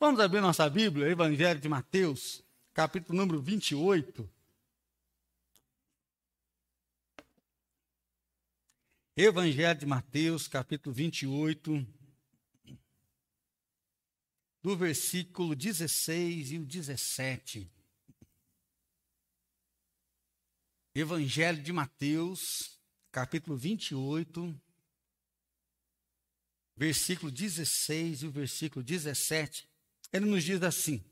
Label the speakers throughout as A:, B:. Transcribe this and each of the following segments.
A: Vamos abrir nossa Bíblia, Evangelho de Mateus, capítulo número 28. Evangelho de Mateus, capítulo 28, do versículo 16 e o 17. Evangelho de Mateus, capítulo 28, versículo 16 e o versículo 17. Ele nos diz assim: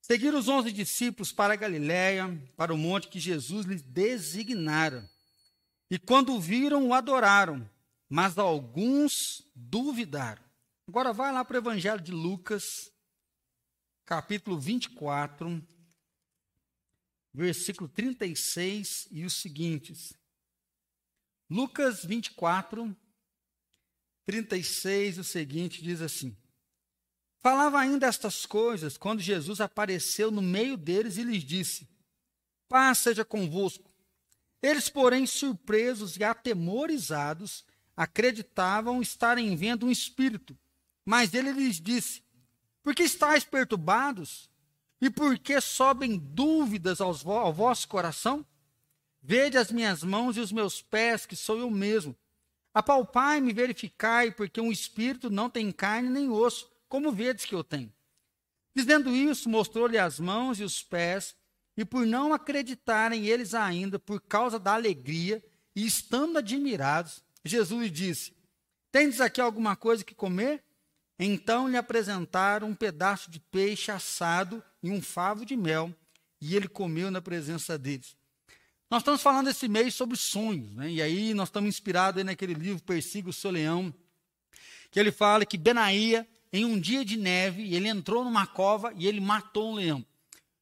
A: Seguiram os onze discípulos para a Galiléia, para o monte que Jesus lhes designara. E quando o viram, o adoraram, mas alguns duvidaram. Agora vai lá para o Evangelho de Lucas, capítulo 24, versículo 36 e os seguintes. Lucas 24, 36, o seguinte diz assim: Falava ainda estas coisas quando Jesus apareceu no meio deles e lhes disse: Paz seja convosco. Eles, porém, surpresos e atemorizados, acreditavam estarem vendo um espírito. Mas ele lhes disse: Por que estáis perturbados? E por que sobem dúvidas ao vosso coração? Vede as minhas mãos e os meus pés, que sou eu mesmo. Apalpai-me verificai, porque um espírito não tem carne nem osso, como vedes que eu tenho. Dizendo isso, mostrou-lhe as mãos e os pés, e por não acreditarem eles ainda, por causa da alegria, e estando admirados, Jesus lhe disse: Tendes aqui alguma coisa que comer? Então lhe apresentaram um pedaço de peixe assado e um favo de mel, e ele comeu na presença deles. Nós estamos falando esse mês sobre sonhos, né? e aí nós estamos inspirados naquele livro Persiga o Seu Leão, que ele fala que Benaía em um dia de neve, ele entrou numa cova e ele matou um leão.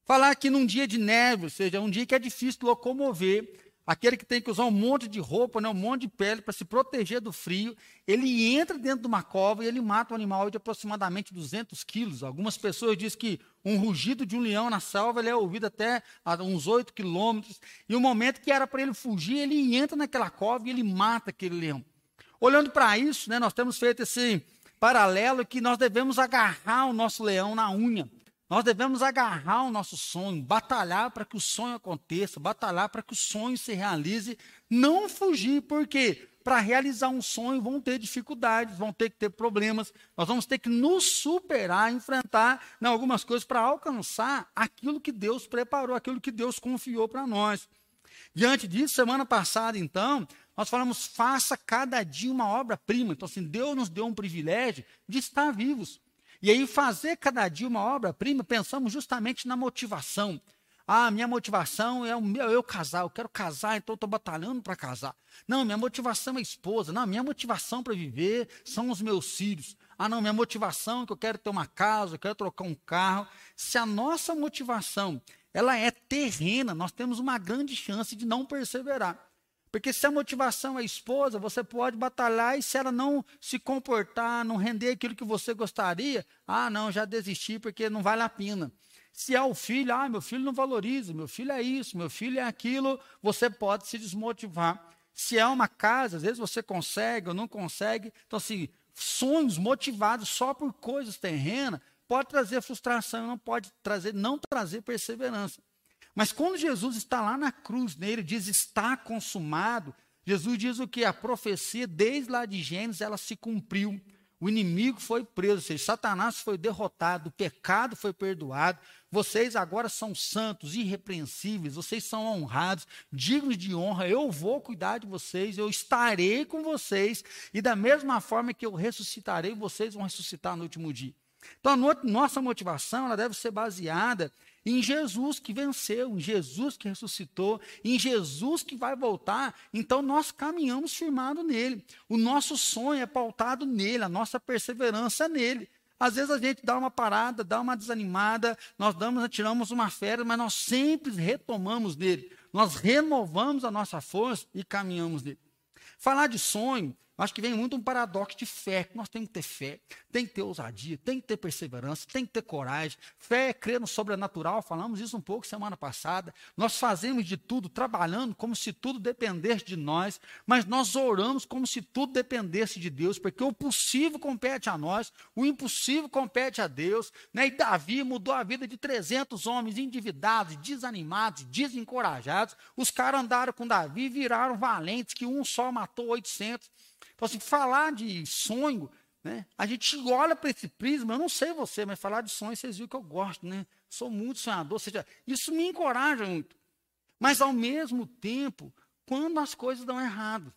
A: Falar que num dia de neve, ou seja, um dia que é difícil locomover, aquele que tem que usar um monte de roupa, né, um monte de pele para se proteger do frio, ele entra dentro de uma cova e ele mata um animal de aproximadamente 200 quilos. Algumas pessoas dizem que um rugido de um leão na selva ele é ouvido até uns 8 quilômetros. E o momento que era para ele fugir, ele entra naquela cova e ele mata aquele leão. Olhando para isso, né, nós temos feito esse paralelo que nós devemos agarrar o nosso leão na unha. Nós devemos agarrar o nosso sonho, batalhar para que o sonho aconteça, batalhar para que o sonho se realize, não fugir, porque para realizar um sonho vão ter dificuldades, vão ter que ter problemas, nós vamos ter que nos superar, enfrentar né, algumas coisas para alcançar aquilo que Deus preparou, aquilo que Deus confiou para nós. Diante disso, semana passada, então, nós falamos, faça cada dia uma obra-prima. Então, assim, Deus nos deu um privilégio de estar vivos. E aí, fazer cada dia uma obra-prima, pensamos justamente na motivação. Ah, minha motivação é o meu eu casar, eu quero casar, então estou batalhando para casar. Não, minha motivação é a esposa. Não, minha motivação para viver são os meus filhos. Ah, não, minha motivação é que eu quero ter uma casa, eu quero trocar um carro. Se a nossa motivação ela é terrena, nós temos uma grande chance de não perseverar. Porque se a motivação é a esposa, você pode batalhar e se ela não se comportar, não render aquilo que você gostaria, ah, não, já desisti porque não vale a pena. Se é o filho, ah, meu filho não valoriza, meu filho é isso, meu filho é aquilo, você pode se desmotivar. Se é uma casa, às vezes você consegue ou não consegue. Então, assim, sonhos motivados só por coisas terrenas pode trazer frustração, não pode trazer, não trazer perseverança. Mas quando Jesus está lá na cruz, né, ele diz está consumado, Jesus diz o que? A profecia, desde lá de Gênesis, ela se cumpriu. O inimigo foi preso, ou seja, Satanás foi derrotado, o pecado foi perdoado. Vocês agora são santos, irrepreensíveis, vocês são honrados, dignos de honra. Eu vou cuidar de vocês, eu estarei com vocês, e da mesma forma que eu ressuscitarei, vocês vão ressuscitar no último dia. Então, a nossa motivação ela deve ser baseada em Jesus que venceu, em Jesus que ressuscitou, em Jesus que vai voltar. Então nós caminhamos firmado nele. O nosso sonho é pautado nele, a nossa perseverança é nele. Às vezes a gente dá uma parada, dá uma desanimada, nós damos, tiramos uma férias, mas nós sempre retomamos nele. Nós renovamos a nossa força e caminhamos nele. Falar de sonho Acho que vem muito um paradoxo de fé. Nós temos que ter fé, tem que ter ousadia, tem que ter perseverança, tem que ter coragem. Fé é crer no sobrenatural, falamos isso um pouco semana passada. Nós fazemos de tudo, trabalhando como se tudo dependesse de nós, mas nós oramos como se tudo dependesse de Deus, porque o possível compete a nós, o impossível compete a Deus. Né? E Davi mudou a vida de 300 homens endividados, desanimados, desencorajados. Os caras andaram com Davi viraram valentes, que um só matou 800. Então, assim, falar de sonho, né? A gente olha para esse prisma, eu não sei você, mas falar de sonho, vocês viram que eu gosto, né? Sou muito sonhador, seja, isso me encoraja muito. Mas, ao mesmo tempo, quando as coisas dão errado,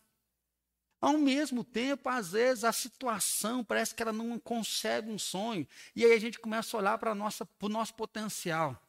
A: ao mesmo tempo, às vezes, a situação parece que ela não concebe um sonho. E aí a gente começa a olhar para o nosso potencial.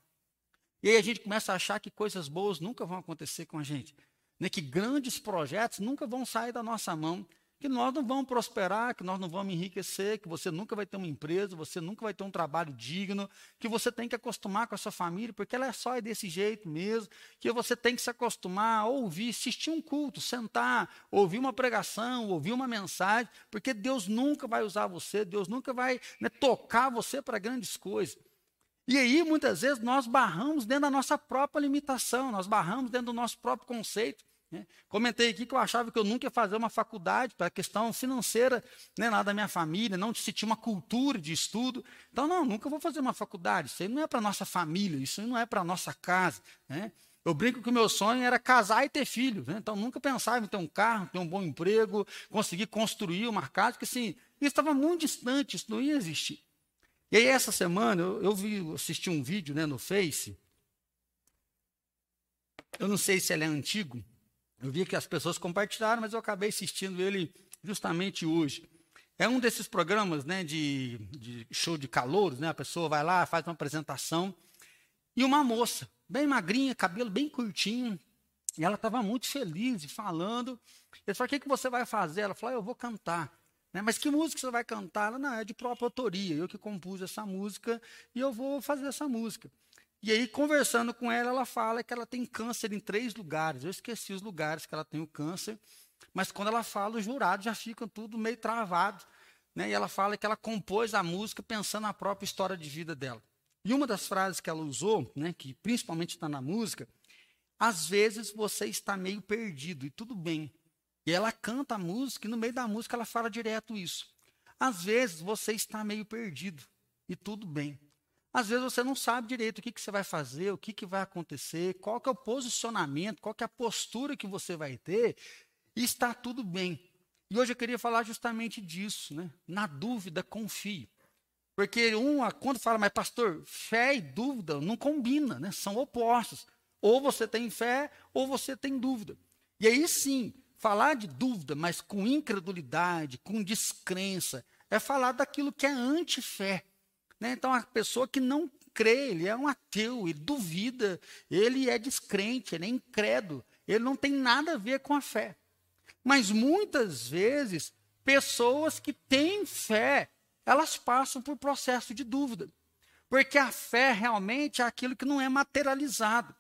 A: E aí a gente começa a achar que coisas boas nunca vão acontecer com a gente. Né? Que grandes projetos nunca vão sair da nossa mão que nós não vamos prosperar, que nós não vamos enriquecer, que você nunca vai ter uma empresa, você nunca vai ter um trabalho digno, que você tem que acostumar com a sua família, porque ela é só desse jeito mesmo, que você tem que se acostumar a ouvir, assistir um culto, sentar, ouvir uma pregação, ouvir uma mensagem, porque Deus nunca vai usar você, Deus nunca vai né, tocar você para grandes coisas. E aí, muitas vezes, nós barramos dentro da nossa própria limitação, nós barramos dentro do nosso próprio conceito. Né? Comentei aqui que eu achava que eu nunca ia fazer uma faculdade para questão financeira, né, lá da minha família, não se tinha uma cultura de estudo. Então, não, nunca vou fazer uma faculdade. Isso aí não é para nossa família, isso aí não é para nossa casa. Né? Eu brinco que o meu sonho era casar e ter filhos. Né? Então, nunca pensava em ter um carro, ter um bom emprego, conseguir construir uma casa, porque assim, isso estava muito distante, isso não ia existir. E aí, essa semana, eu, eu vi, assisti um vídeo né, no Face. Eu não sei se ele é antigo, eu vi que as pessoas compartilharam, mas eu acabei assistindo ele justamente hoje. É um desses programas né, de, de show de calouros, né? A pessoa vai lá, faz uma apresentação. E uma moça, bem magrinha, cabelo bem curtinho, e ela estava muito feliz e falando. Ele falou: O que, que você vai fazer? Ela falou: ah, Eu vou cantar. Né? Mas que música você vai cantar? Ela, não, é de própria autoria. Eu que compus essa música e eu vou fazer essa música. E aí, conversando com ela, ela fala que ela tem câncer em três lugares. Eu esqueci os lugares que ela tem o câncer, mas quando ela fala, os jurados já ficam tudo meio travados. Né? E ela fala que ela compôs a música pensando na própria história de vida dela. E uma das frases que ela usou, né, que principalmente está na música, às vezes você está meio perdido, e tudo bem. E ela canta a música, e no meio da música ela fala direto isso. Às vezes você está meio perdido, e tudo bem. Às vezes você não sabe direito o que, que você vai fazer, o que, que vai acontecer, qual que é o posicionamento, qual que é a postura que você vai ter, e está tudo bem. E hoje eu queria falar justamente disso, né? Na dúvida, confie. Porque um, quando fala, mas pastor, fé e dúvida não combina, né? São opostos. Ou você tem fé, ou você tem dúvida. E aí sim, falar de dúvida, mas com incredulidade, com descrença, é falar daquilo que é anti-fé. Né? Então, a pessoa que não crê, ele é um ateu, ele duvida, ele é descrente, ele é incrédulo, ele não tem nada a ver com a fé. Mas muitas vezes, pessoas que têm fé, elas passam por processo de dúvida. Porque a fé realmente é aquilo que não é materializado.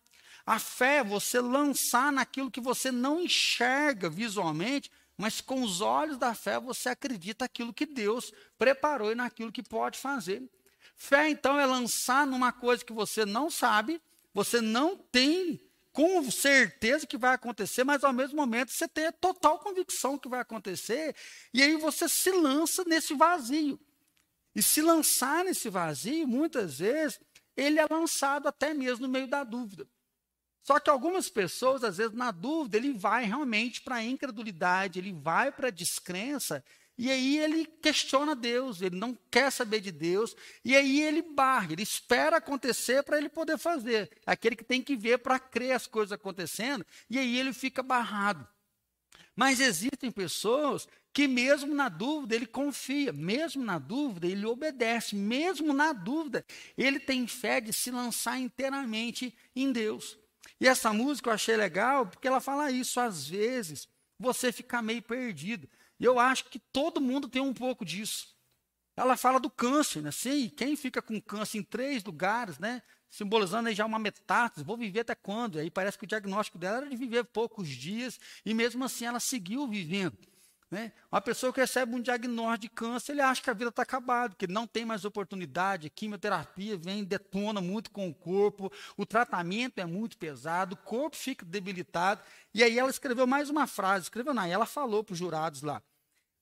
A: A fé é você lançar naquilo que você não enxerga visualmente, mas com os olhos da fé você acredita aquilo que Deus preparou e naquilo que pode fazer. Fé, então, é lançar numa coisa que você não sabe, você não tem com certeza que vai acontecer, mas ao mesmo momento você tem a total convicção que vai acontecer, e aí você se lança nesse vazio. E se lançar nesse vazio, muitas vezes, ele é lançado até mesmo no meio da dúvida. Só que algumas pessoas, às vezes, na dúvida, ele vai realmente para a incredulidade, ele vai para a descrença, e aí ele questiona Deus, ele não quer saber de Deus, e aí ele barra, ele espera acontecer para ele poder fazer. Aquele que tem que ver para crer as coisas acontecendo, e aí ele fica barrado. Mas existem pessoas que, mesmo na dúvida, ele confia, mesmo na dúvida, ele obedece, mesmo na dúvida, ele tem fé de se lançar inteiramente em Deus. E essa música eu achei legal, porque ela fala isso, às vezes você fica meio perdido. E eu acho que todo mundo tem um pouco disso. Ela fala do câncer, né? Sim, quem fica com câncer em três lugares, né? Simbolizando aí já uma metástase, vou viver até quando? Aí parece que o diagnóstico dela era de viver poucos dias, e mesmo assim ela seguiu vivendo. Né? Uma pessoa que recebe um diagnóstico de câncer, ele acha que a vida está acabada, que não tem mais oportunidade, a quimioterapia vem, detona muito com o corpo, o tratamento é muito pesado, o corpo fica debilitado. E aí ela escreveu mais uma frase, escreveu não, ela falou para os jurados lá,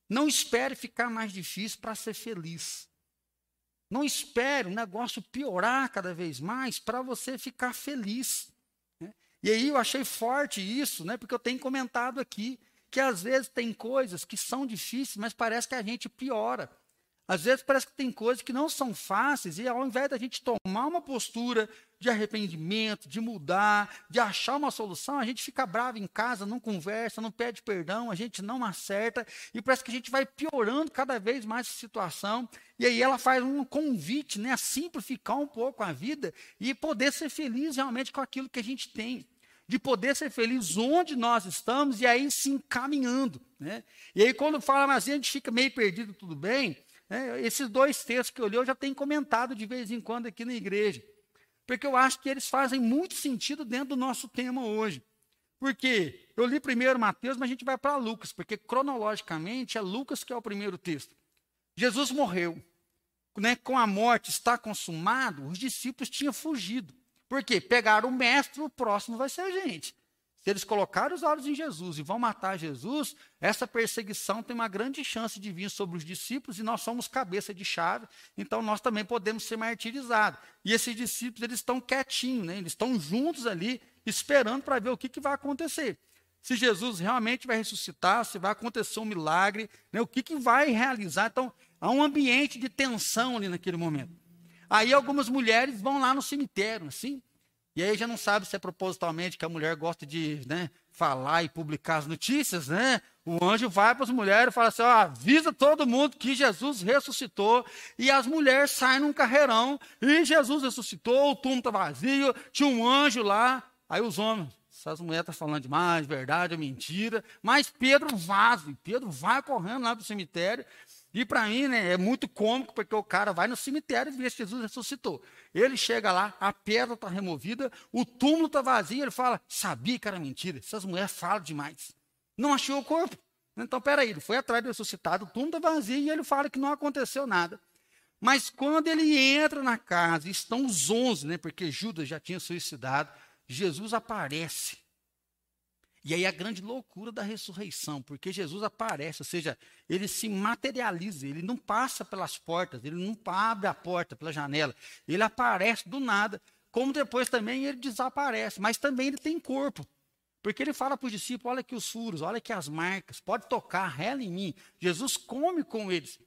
A: não espere ficar mais difícil para ser feliz. Não espere o negócio piorar cada vez mais para você ficar feliz. Né? E aí eu achei forte isso, né, porque eu tenho comentado aqui que às vezes tem coisas que são difíceis, mas parece que a gente piora. Às vezes parece que tem coisas que não são fáceis, e ao invés da gente tomar uma postura de arrependimento, de mudar, de achar uma solução, a gente fica bravo em casa, não conversa, não pede perdão, a gente não acerta, e parece que a gente vai piorando cada vez mais a situação. E aí ela faz um convite né, a simplificar um pouco a vida e poder ser feliz realmente com aquilo que a gente tem de poder ser feliz onde nós estamos e aí se encaminhando. Né? E aí, quando fala, mas a gente fica meio perdido, tudo bem. Né? Esses dois textos que eu li, eu já tenho comentado de vez em quando aqui na igreja. Porque eu acho que eles fazem muito sentido dentro do nosso tema hoje. Porque eu li primeiro Mateus, mas a gente vai para Lucas, porque cronologicamente é Lucas que é o primeiro texto. Jesus morreu. Né, com a morte está consumado, os discípulos tinham fugido. Porque pegaram o mestre, o próximo vai ser a gente. Se eles colocarem os olhos em Jesus e vão matar Jesus, essa perseguição tem uma grande chance de vir sobre os discípulos e nós somos cabeça de chave, então nós também podemos ser martirizados. E esses discípulos, eles estão quietinhos, né? eles estão juntos ali, esperando para ver o que, que vai acontecer. Se Jesus realmente vai ressuscitar, se vai acontecer um milagre, né? o que, que vai realizar. Então, há um ambiente de tensão ali naquele momento. Aí algumas mulheres vão lá no cemitério, assim, e aí já não sabe se é propositalmente que a mulher gosta de né, falar e publicar as notícias, né? O anjo vai para as mulheres e fala assim: ó, avisa todo mundo que Jesus ressuscitou. E as mulheres saem num carreirão, e Jesus ressuscitou, o túmulo está vazio, tinha um anjo lá. Aí os homens, essas mulheres estão tá falando demais, verdade ou mentira. Mas Pedro vaza, Pedro vai correndo lá para o cemitério. E para mim, né, é muito cômico, porque o cara vai no cemitério e vê se Jesus ressuscitou. Ele chega lá, a pedra está removida, o túmulo está vazio, ele fala, sabia que era mentira, essas mulheres falam demais. Não achou o corpo. Então, peraí, ele foi atrás do ressuscitado, o túmulo está vazio e ele fala que não aconteceu nada. Mas quando ele entra na casa, estão os onze, né, porque Judas já tinha suicidado, Jesus aparece. E aí a grande loucura da ressurreição, porque Jesus aparece, ou seja, ele se materializa, ele não passa pelas portas, ele não abre a porta pela janela, ele aparece do nada, como depois também ele desaparece, mas também ele tem corpo. Porque ele fala para os discípulos: olha aqui os furos, olha aqui as marcas, pode tocar, rela em mim. Jesus come com eles.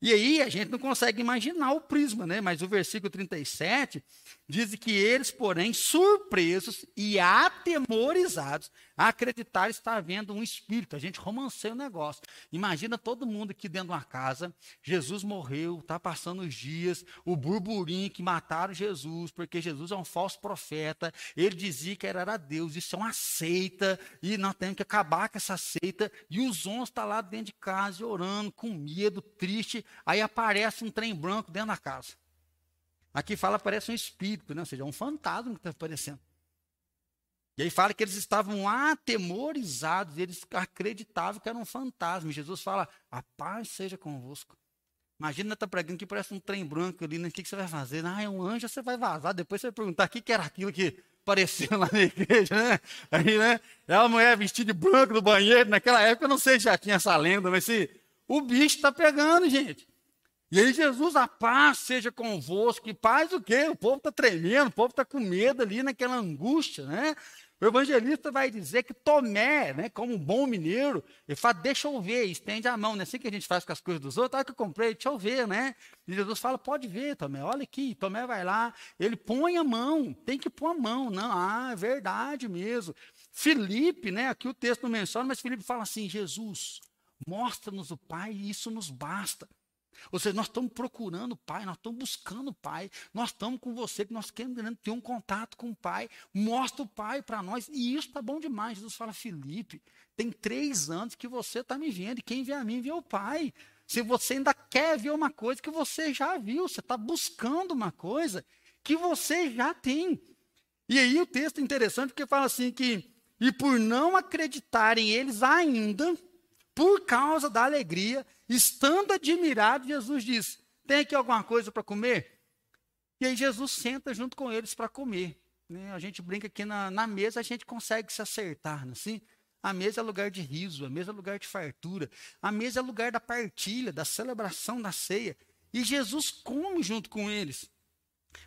A: E aí a gente não consegue imaginar o prisma, né? Mas o versículo 37 diz que eles, porém, surpresos e atemorizados, acreditar estar havendo um espírito. A gente romanceia o negócio. Imagina todo mundo aqui dentro de uma casa, Jesus morreu, está passando os dias, o burburinho que mataram Jesus, porque Jesus é um falso profeta, ele dizia que era Deus, isso é uma seita, e nós temos que acabar com essa seita, e os onze estão tá lá dentro de casa, orando, com medo, triste, aí aparece um trem branco dentro da casa. Aqui fala, parece um espírito, né? ou seja, um fantasma que está aparecendo. E aí fala que eles estavam atemorizados, eles acreditavam que era um fantasma. E Jesus fala, a paz seja convosco. Imagina estar tá pregando que parece um trem branco ali, né? o que, você vai fazer? Ah, é um anjo, você vai vazar, depois você vai perguntar o que, que era aquilo que apareceu lá na igreja, né? Aí, né? É uma mulher vestida de branco no banheiro, naquela época eu não sei se já tinha essa lenda, mas se o bicho está pegando, gente. E aí Jesus, a paz seja convosco. E paz o quê? O povo está tremendo, o povo está com medo ali naquela angústia, né? O evangelista vai dizer que Tomé, né, como um bom mineiro, ele fala, deixa eu ver, estende a mão, não é assim que a gente faz com as coisas dos outros, olha que eu comprei, deixa eu ver, né? E Jesus fala, pode ver, Tomé, olha aqui, Tomé vai lá, ele põe a mão, tem que pôr a mão, não, ah, é verdade mesmo. Felipe, né, aqui o texto não menciona, mas Felipe fala assim, Jesus, mostra-nos o Pai e isso nos basta. Ou seja, nós estamos procurando o Pai, nós estamos buscando o Pai, nós estamos com você, que nós queremos ter um contato com o Pai. Mostra o Pai para nós, e isso está bom demais. Jesus fala, Felipe, tem três anos que você está me vendo, e quem vê a mim vê o Pai. Se você ainda quer ver uma coisa que você já viu, você está buscando uma coisa que você já tem. E aí o texto é interessante porque fala assim que, e por não acreditarem eles ainda, por causa da alegria, estando admirado, Jesus disse: Tem aqui alguma coisa para comer? E aí Jesus senta junto com eles para comer. Né? A gente brinca que na, na, mesa a gente consegue se acertar, não é assim? A mesa é lugar de riso, a mesa é lugar de fartura, a mesa é lugar da partilha, da celebração da ceia. E Jesus come junto com eles.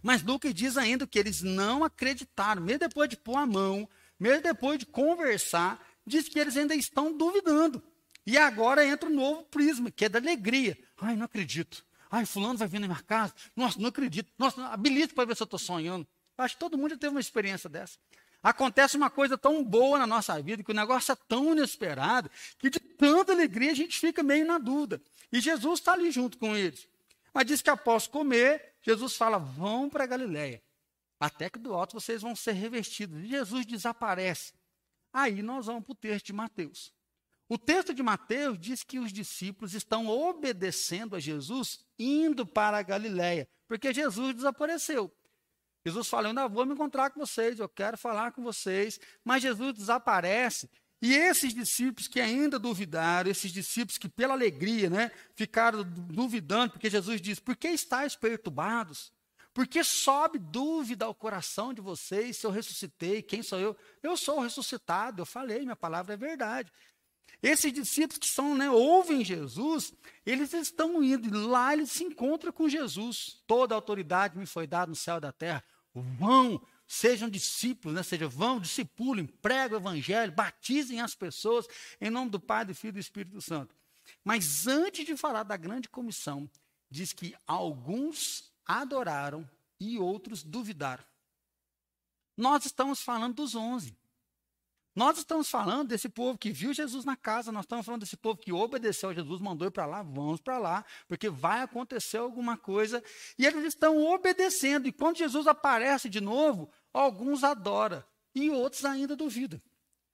A: Mas Lucas diz ainda que eles não acreditaram, mesmo depois de pôr a mão, mesmo depois de conversar, diz que eles ainda estão duvidando. E agora entra um novo prisma, que é da alegria. Ai, não acredito. Ai, fulano vai vir na minha casa. Nossa, não acredito. Nossa, habilito para ver se eu estou sonhando. Acho que todo mundo já teve uma experiência dessa. Acontece uma coisa tão boa na nossa vida, que o negócio é tão inesperado, que de tanta alegria a gente fica meio na dúvida. E Jesus está ali junto com eles. Mas diz que após comer, Jesus fala: vão para Galiléia. Até que do alto vocês vão ser revestidos. E Jesus desaparece. Aí nós vamos para o texto de Mateus. O texto de Mateus diz que os discípulos estão obedecendo a Jesus indo para a Galiléia, porque Jesus desapareceu. Jesus fala: Eu ainda vou me encontrar com vocês, eu quero falar com vocês. Mas Jesus desaparece. E esses discípulos que ainda duvidaram, esses discípulos que pela alegria né, ficaram duvidando, porque Jesus diz: Por que estáis perturbados? Por que sobe dúvida ao coração de vocês se eu ressuscitei? Quem sou eu? Eu sou o ressuscitado, eu falei, minha palavra é verdade. Esses discípulos que são, né, ouvem Jesus, eles estão indo, e lá eles se encontram com Jesus. Toda a autoridade me foi dada no céu e da terra. Vão, sejam discípulos, né? seja, vão, discipulem, pregam o evangelho, batizem as pessoas em nome do Pai, do Filho e do Espírito Santo. Mas antes de falar da grande comissão, diz que alguns adoraram e outros duvidaram. Nós estamos falando dos onze. Nós estamos falando desse povo que viu Jesus na casa, nós estamos falando desse povo que obedeceu a Jesus, mandou ir para lá, vamos para lá, porque vai acontecer alguma coisa. E eles estão obedecendo. E quando Jesus aparece de novo, alguns adoram e outros ainda duvidam.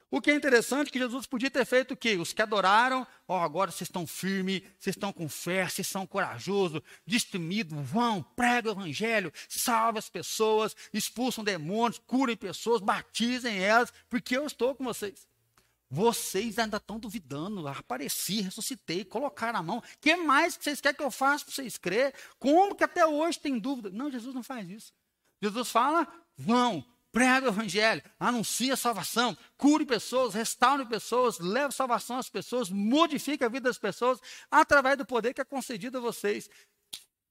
A: O que é interessante é que Jesus podia ter feito o quê? Os que adoraram, ó, oh, agora vocês estão firmes, vocês estão com fé, vocês são corajosos, destemidos, vão, pregam o evangelho, salvam as pessoas, expulsam demônios, curem pessoas, batizem elas, porque eu estou com vocês. Vocês ainda estão duvidando, apareci, ressuscitei, colocaram a mão. O que mais que vocês querem que eu faça para vocês crer? Como que até hoje tem dúvida? Não, Jesus não faz isso. Jesus fala, vão, prega o evangelho, anuncia a salvação, cure pessoas, restaure pessoas, leve salvação às pessoas, modifique a vida das pessoas através do poder que é concedido a vocês.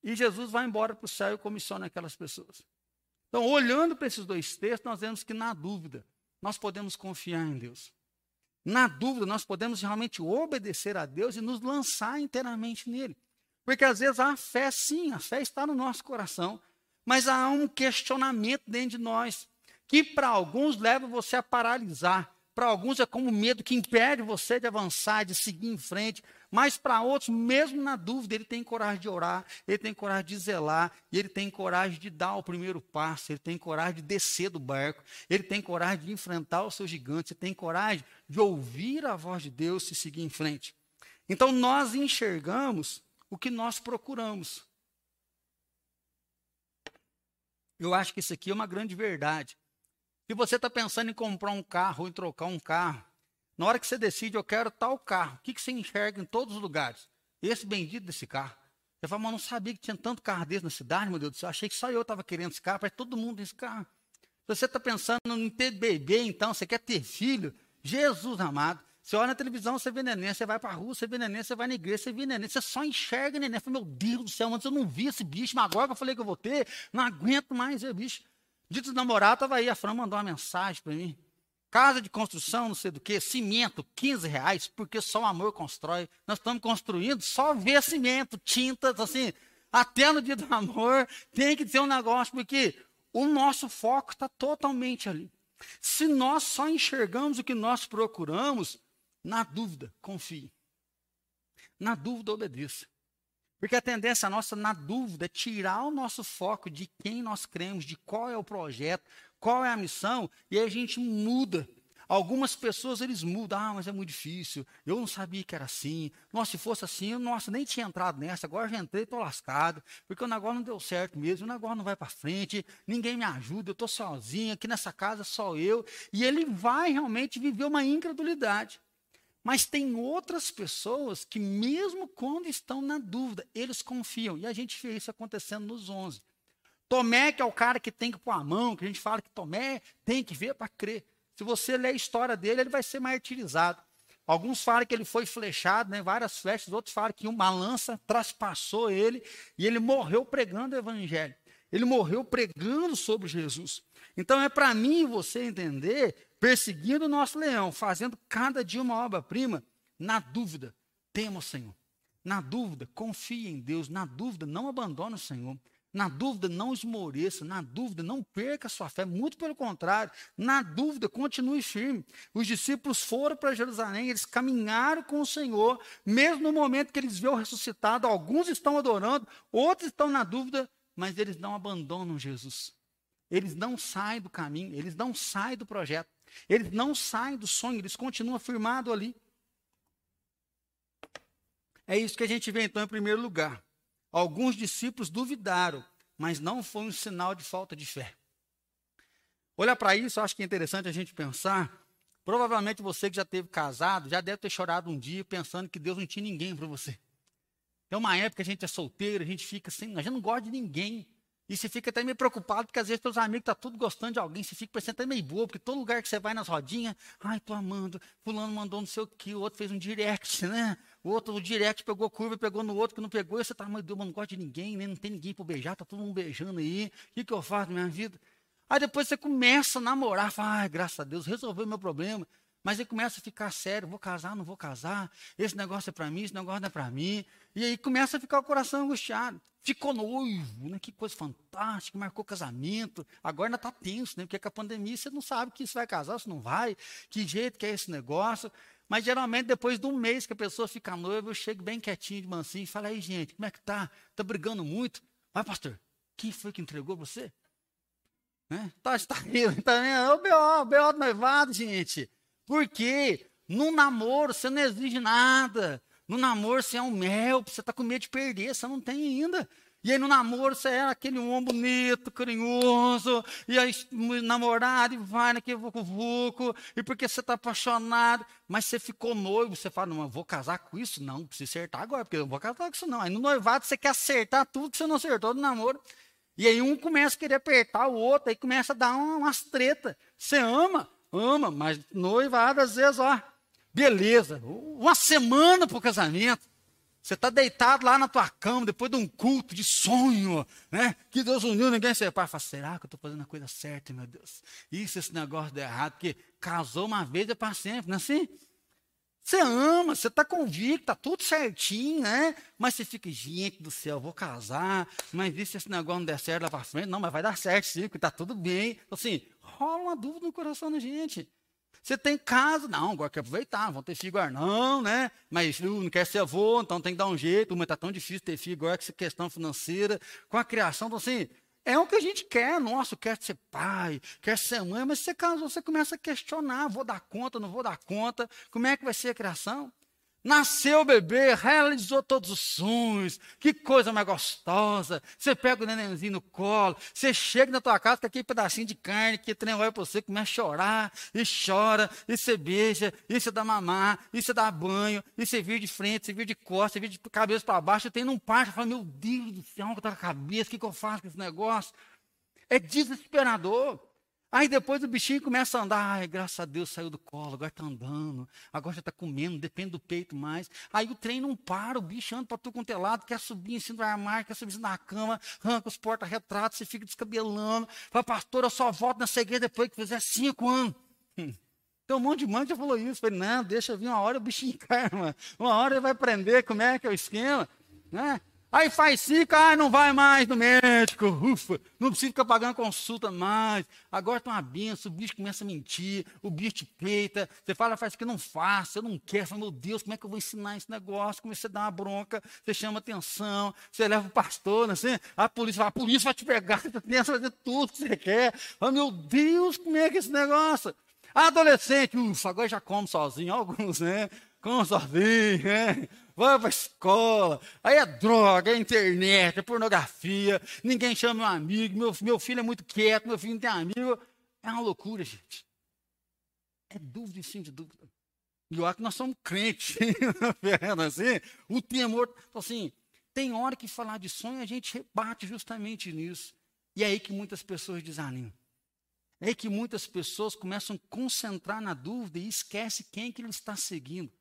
A: E Jesus vai embora para o céu e comissiona aquelas pessoas. Então, olhando para esses dois textos, nós vemos que na dúvida, nós podemos confiar em Deus. Na dúvida, nós podemos realmente obedecer a Deus e nos lançar inteiramente nele. Porque às vezes a fé, sim, a fé está no nosso coração, mas há um questionamento dentro de nós que para alguns leva você a paralisar. Para alguns é como medo que impede você de avançar, de seguir em frente. Mas para outros, mesmo na dúvida, ele tem coragem de orar, ele tem coragem de zelar, e ele tem coragem de dar o primeiro passo, ele tem coragem de descer do barco, ele tem coragem de enfrentar o seu gigante, ele tem coragem de ouvir a voz de Deus e seguir em frente. Então nós enxergamos o que nós procuramos. Eu acho que isso aqui é uma grande verdade. Se você está pensando em comprar um carro em trocar um carro, na hora que você decide, eu quero tal carro, o que, que você enxerga em todos os lugares? Esse bendito desse carro. Você fala, mas eu não sabia que tinha tanto carro desse na cidade, meu Deus do céu. Achei que só eu estava querendo esse carro, mas todo mundo tem esse carro. Se você está pensando em ter bebê, então, você quer ter filho, Jesus amado. Você olha na televisão, você vê neném, você vai para a rua, você vê neném, você vai na igreja, você vê neném, você só enxerga neném. Fala, meu Deus do céu, antes eu não vi esse bicho, mas agora que eu falei que eu vou ter, não aguento mais ver bicho. Dito namorado, estava aí, a Fran mandou uma mensagem para mim. Casa de construção, não sei do que, cimento, 15 reais, porque só o amor constrói. Nós estamos construindo, só ver cimento, tintas, assim, até no dia do amor, tem que ter um negócio, porque o nosso foco está totalmente ali. Se nós só enxergamos o que nós procuramos, na dúvida, confie. Na dúvida, obedeça. Porque a tendência nossa, na dúvida, é tirar o nosso foco de quem nós cremos, de qual é o projeto, qual é a missão, e aí a gente muda. Algumas pessoas eles mudam, ah, mas é muito difícil, eu não sabia que era assim. Nossa, se fosse assim, eu nossa, nem tinha entrado nessa, agora já entrei, estou lascado, porque o negócio não deu certo mesmo, o negócio não vai para frente, ninguém me ajuda, eu estou sozinho, aqui nessa casa só eu. E ele vai realmente viver uma incredulidade. Mas tem outras pessoas que, mesmo quando estão na dúvida, eles confiam. E a gente vê isso acontecendo nos 11. Tomé, que é o cara que tem que pôr a mão, que a gente fala que Tomé tem que ver para crer. Se você ler a história dele, ele vai ser martirizado. Alguns falam que ele foi flechado, né, várias flechas, outros falam que uma lança traspassou ele e ele morreu pregando o evangelho. Ele morreu pregando sobre Jesus. Então é para mim e você entender perseguindo o nosso leão, fazendo cada dia uma obra-prima, na dúvida, tema o Senhor. Na dúvida, confie em Deus. Na dúvida, não abandone o Senhor. Na dúvida, não esmoreça. Na dúvida, não perca a sua fé. Muito pelo contrário. Na dúvida, continue firme. Os discípulos foram para Jerusalém, eles caminharam com o Senhor, mesmo no momento que eles viram ressuscitado. Alguns estão adorando, outros estão na dúvida, mas eles não abandonam Jesus. Eles não saem do caminho, eles não saem do projeto. Eles não saem do sonho, eles continuam firmados ali. É isso que a gente vê então em primeiro lugar. Alguns discípulos duvidaram, mas não foi um sinal de falta de fé. Olhar para isso, acho que é interessante a gente pensar. Provavelmente você que já teve casado, já deve ter chorado um dia pensando que Deus não tinha ninguém para você. Tem uma época que a gente é solteiro, a gente fica assim, a gente não gosta de ninguém. E você fica até meio preocupado, porque às vezes teus amigos estão tá tudo gostando de alguém, você fica parecendo até meio bobo, porque todo lugar que você vai nas rodinhas, ai, tô amando, fulano mandou não sei o que, o outro fez um direct, né? O outro, o direct pegou curva, pegou no outro que não pegou, e você tá, meu Deus, não gosta de ninguém, né? não tem ninguém para beijar, tá todo mundo beijando aí, o que, que eu faço na minha vida? Aí depois você começa a namorar, fala, ai, graças a Deus, resolveu o meu problema. Mas aí começa a ficar sério, vou casar, não vou casar, esse negócio é para mim, esse negócio não é para mim. E aí começa a ficar o coração angustiado. Ficou noivo, né? que coisa fantástica, marcou casamento. Agora ainda está tenso, né? porque com a pandemia você não sabe que se vai casar, se não vai, que jeito que é esse negócio. Mas geralmente depois de um mês que a pessoa fica noiva, eu chego bem quietinho, de mansinho, e falo, aí gente, como é que tá? Está brigando muito? Vai pastor, quem foi que entregou você? Né? Tá, está rindo, tá? É o B.O., o B.O. do noivado, gente. Porque no namoro você não exige nada. No namoro você é um mel, você está com medo de perder, você não tem ainda. E aí no namoro você é aquele homem bonito, carinhoso, e aí namorado, e vai naquele vucu-vucu, e porque você está apaixonado, mas você ficou noivo, você fala, não, eu vou casar com isso? Não, preciso acertar agora, porque eu não vou casar com isso não. Aí no noivado você quer acertar tudo que você não acertou no namoro. E aí um começa a querer apertar o outro, aí começa a dar umas treta. Você ama, Ama, mas noivado às vezes, ó, beleza, uma semana para o casamento. Você está deitado lá na tua cama, depois de um culto de sonho, né? Que Deus uniu, ninguém separa. Fala, será que eu estou fazendo a coisa certa, meu Deus? Isso, esse negócio deu errado, porque casou uma vez é para sempre, não é assim? Você ama, você está convicto, está tudo certinho, né? Mas você fica, gente do céu, vou casar, mas e se esse negócio não der certo lá para frente? Não, mas vai dar certo sim, porque está tudo bem. Assim, rola uma dúvida no coração da gente. Você tem casa, não, agora quer aproveitar, vão ter filho agora, não, né? Mas não quer ser avô, então tem que dar um jeito, mas está tão difícil ter filho agora, que essa questão financeira, com a criação, então assim, é o que a gente quer, nossa, quer ser pai, quer ser mãe, mas você casou, você começa a questionar, vou dar conta, não vou dar conta, como é que vai ser a criação? Nasceu o bebê, realizou todos os sonhos. Que coisa mais gostosa. Você pega o nenenzinho no colo, você chega na tua casa com aquele pedacinho de carne que trem olha para você, começa a chorar, e chora, e você beija, e você dá mamar, e você dá banho, e você vira de frente, você vira de costas, você vira de cabeça para baixo, e tem um parte, fala, meu Deus do céu, que tá com a cabeça, o que, que eu faço com esse negócio? É desesperador. Aí depois o bichinho começa a andar, ai, graças a Deus saiu do colo, agora está andando, agora já está comendo, depende do peito mais. Aí o trem não para, o bicho anda para tudo quanto é lado, quer subir em cima do armário, quer subir em cima da cama, arranca os porta-retratos, você fica descabelando. Fala, pastor, eu só volto nessa igreja depois que fizer cinco anos. Hum. Tem um monte de mãe que já falou isso. Falei, não, deixa vir uma hora o bichinho encarna. Uma hora ele vai aprender como é que é o esquema. Né? Aí faz cinco, ah, não vai mais no médico, ufa, não precisa ficar pagando consulta mais. Agora está uma benção, o bicho começa a mentir, o bicho te peita, você fala, faz que não faça, eu não quero, fala, meu Deus, como é que eu vou ensinar esse negócio? Começa a dar uma bronca, você chama atenção, você leva o pastor, assim, a polícia fala, a polícia vai te pegar, você pensa fazer tudo que você quer. Ah, meu Deus, como é que é esse negócio? Adolescente, ufa, agora já come sozinho, alguns, né? Come sozinho, né? Vai para a escola, aí é droga, é internet, é pornografia, ninguém chama meu amigo, meu, meu filho é muito quieto, meu filho não tem amigo. É uma loucura, gente. É dúvida em cima de dúvida. E eu acho que nós somos crentes, assim, o temor, então, assim, tem hora que falar de sonho a gente rebate justamente nisso. E é aí que muitas pessoas desanimam. É aí que muitas pessoas começam a concentrar na dúvida e esquece quem que ele está seguindo.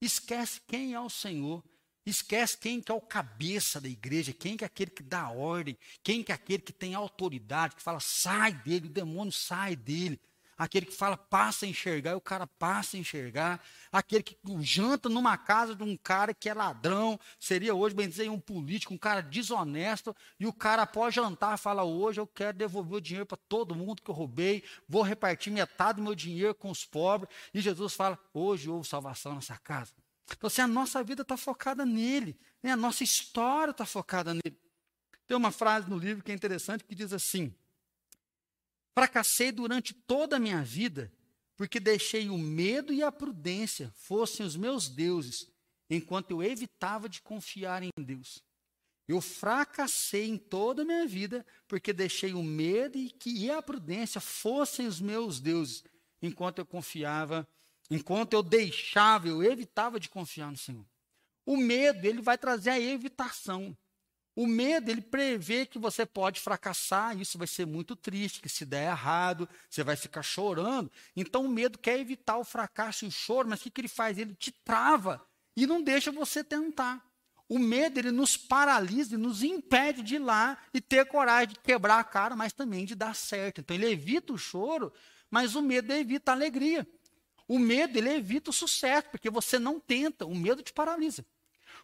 A: Esquece quem é o Senhor. Esquece quem que é o cabeça da igreja, quem que é aquele que dá ordem, quem que é aquele que tem autoridade, que fala, sai dele, o demônio sai dele aquele que fala passa a enxergar, e o cara passa a enxergar, aquele que janta numa casa de um cara que é ladrão, seria hoje, bem dizer, um político, um cara desonesto, e o cara após jantar fala, hoje eu quero devolver o dinheiro para todo mundo que eu roubei, vou repartir metade do meu dinheiro com os pobres, e Jesus fala, hoje houve salvação nessa casa. Então, assim, a nossa vida está focada nele, né? a nossa história está focada nele. Tem uma frase no livro que é interessante que diz assim: Fracassei durante toda a minha vida, porque deixei o medo e a prudência fossem os meus deuses, enquanto eu evitava de confiar em Deus. Eu fracassei em toda a minha vida, porque deixei o medo e que a prudência fossem os meus deuses, enquanto eu confiava, enquanto eu deixava, eu evitava de confiar no Senhor. O medo, ele vai trazer a evitação. O medo, ele prevê que você pode fracassar, isso vai ser muito triste, que se der errado, você vai ficar chorando. Então o medo quer evitar o fracasso e o choro, mas o que, que ele faz? Ele te trava e não deixa você tentar. O medo, ele nos paralisa e nos impede de ir lá e ter coragem de quebrar a cara, mas também de dar certo. Então ele evita o choro, mas o medo evita a alegria. O medo, ele evita o sucesso, porque você não tenta, o medo te paralisa.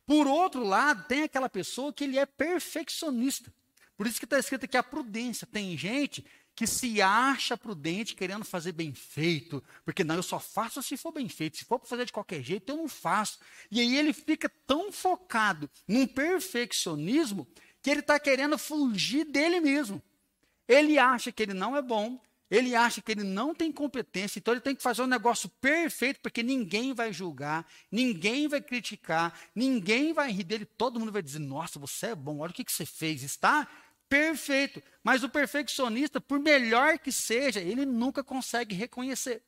A: Por outro lado, tem aquela pessoa que ele é perfeccionista. Por isso que está escrito aqui a prudência. Tem gente que se acha prudente querendo fazer bem feito, porque não, eu só faço se for bem feito, se for para fazer de qualquer jeito, eu não faço. E aí ele fica tão focado num perfeccionismo que ele está querendo fugir dele mesmo. Ele acha que ele não é bom, ele acha que ele não tem competência, então ele tem que fazer um negócio perfeito, porque ninguém vai julgar, ninguém vai criticar, ninguém vai rir dele, todo mundo vai dizer: Nossa, você é bom, olha o que, que você fez, está perfeito. Mas o perfeccionista, por melhor que seja, ele nunca consegue reconhecer.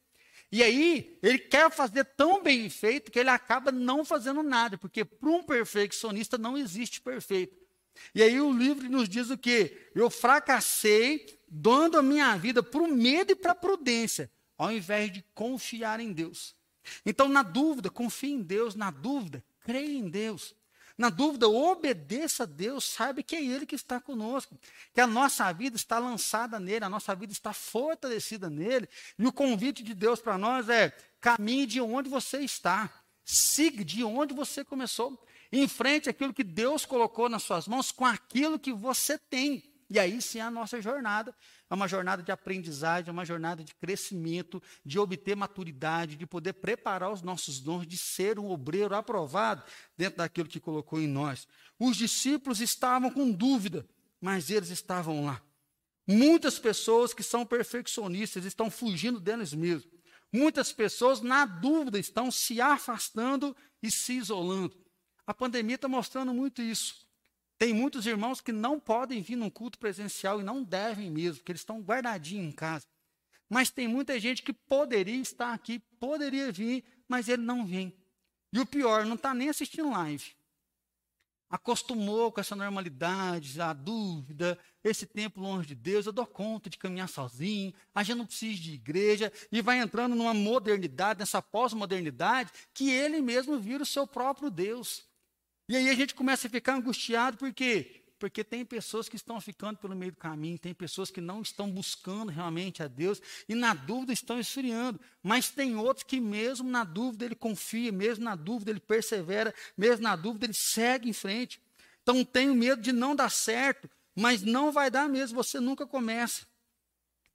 A: E aí, ele quer fazer tão bem feito que ele acaba não fazendo nada, porque para um perfeccionista não existe perfeito. E aí o livro nos diz o quê? Eu fracassei dando a minha vida para o medo e para a prudência, ao invés de confiar em Deus. Então, na dúvida, confie em Deus, na dúvida, creia em Deus. Na dúvida, obedeça a Deus, saiba que é Ele que está conosco, que a nossa vida está lançada nele, a nossa vida está fortalecida nele. E o convite de Deus para nós é: caminhe de onde você está, siga de onde você começou, enfrente aquilo que Deus colocou nas suas mãos com aquilo que você tem. E aí sim a nossa jornada é uma jornada de aprendizagem, é uma jornada de crescimento, de obter maturidade, de poder preparar os nossos dons, de ser um obreiro aprovado dentro daquilo que colocou em nós. Os discípulos estavam com dúvida, mas eles estavam lá. Muitas pessoas que são perfeccionistas estão fugindo deles mesmos. Muitas pessoas, na dúvida, estão se afastando e se isolando. A pandemia está mostrando muito isso. Tem muitos irmãos que não podem vir num culto presencial e não devem mesmo, porque eles estão guardadinhos em casa. Mas tem muita gente que poderia estar aqui, poderia vir, mas ele não vem. E o pior, não está nem assistindo live. Acostumou com essa normalidade, a dúvida, esse tempo longe de Deus, eu dou conta de caminhar sozinho, a gente não precisa de igreja, e vai entrando numa modernidade, nessa pós-modernidade, que ele mesmo vira o seu próprio Deus. E aí a gente começa a ficar angustiado, por quê? Porque tem pessoas que estão ficando pelo meio do caminho, tem pessoas que não estão buscando realmente a Deus e na dúvida estão esfriando. Mas tem outros que, mesmo na dúvida, ele confia, mesmo na dúvida, ele persevera, mesmo na dúvida, ele segue em frente. Então, tenho medo de não dar certo, mas não vai dar mesmo, você nunca começa.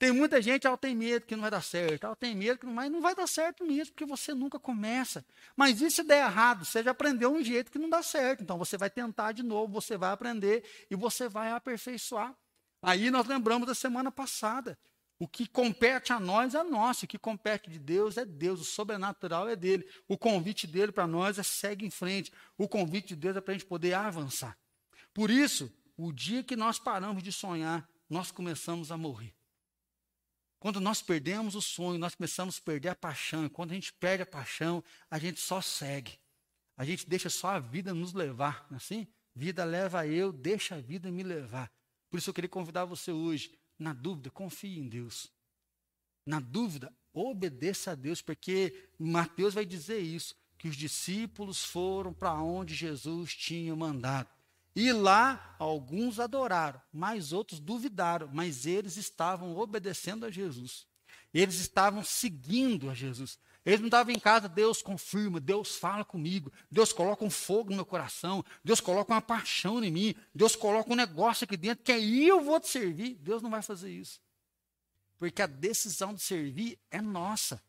A: Tem muita gente, ela tem medo que não vai dar certo, ela tem medo que não vai, não vai dar certo mesmo, porque você nunca começa. Mas e se der errado? Você já aprendeu um jeito que não dá certo, então você vai tentar de novo, você vai aprender e você vai aperfeiçoar. Aí nós lembramos da semana passada. O que compete a nós é nosso, o que compete de Deus é Deus, o sobrenatural é dele. O convite dele para nós é segue em frente. O convite de Deus é para a gente poder avançar. Por isso, o dia que nós paramos de sonhar, nós começamos a morrer. Quando nós perdemos o sonho, nós começamos a perder a paixão. Quando a gente perde a paixão, a gente só segue. A gente deixa só a vida nos levar, não é assim? Vida leva eu, deixa a vida me levar. Por isso eu queria convidar você hoje, na dúvida, confie em Deus. Na dúvida, obedeça a Deus, porque Mateus vai dizer isso, que os discípulos foram para onde Jesus tinha mandado. E lá alguns adoraram, mas outros duvidaram, mas eles estavam obedecendo a Jesus. Eles estavam seguindo a Jesus. Eles não estavam em casa, Deus confirma, Deus fala comigo, Deus coloca um fogo no meu coração, Deus coloca uma paixão em mim, Deus coloca um negócio aqui dentro que aí eu vou te servir. Deus não vai fazer isso. Porque a decisão de servir é nossa.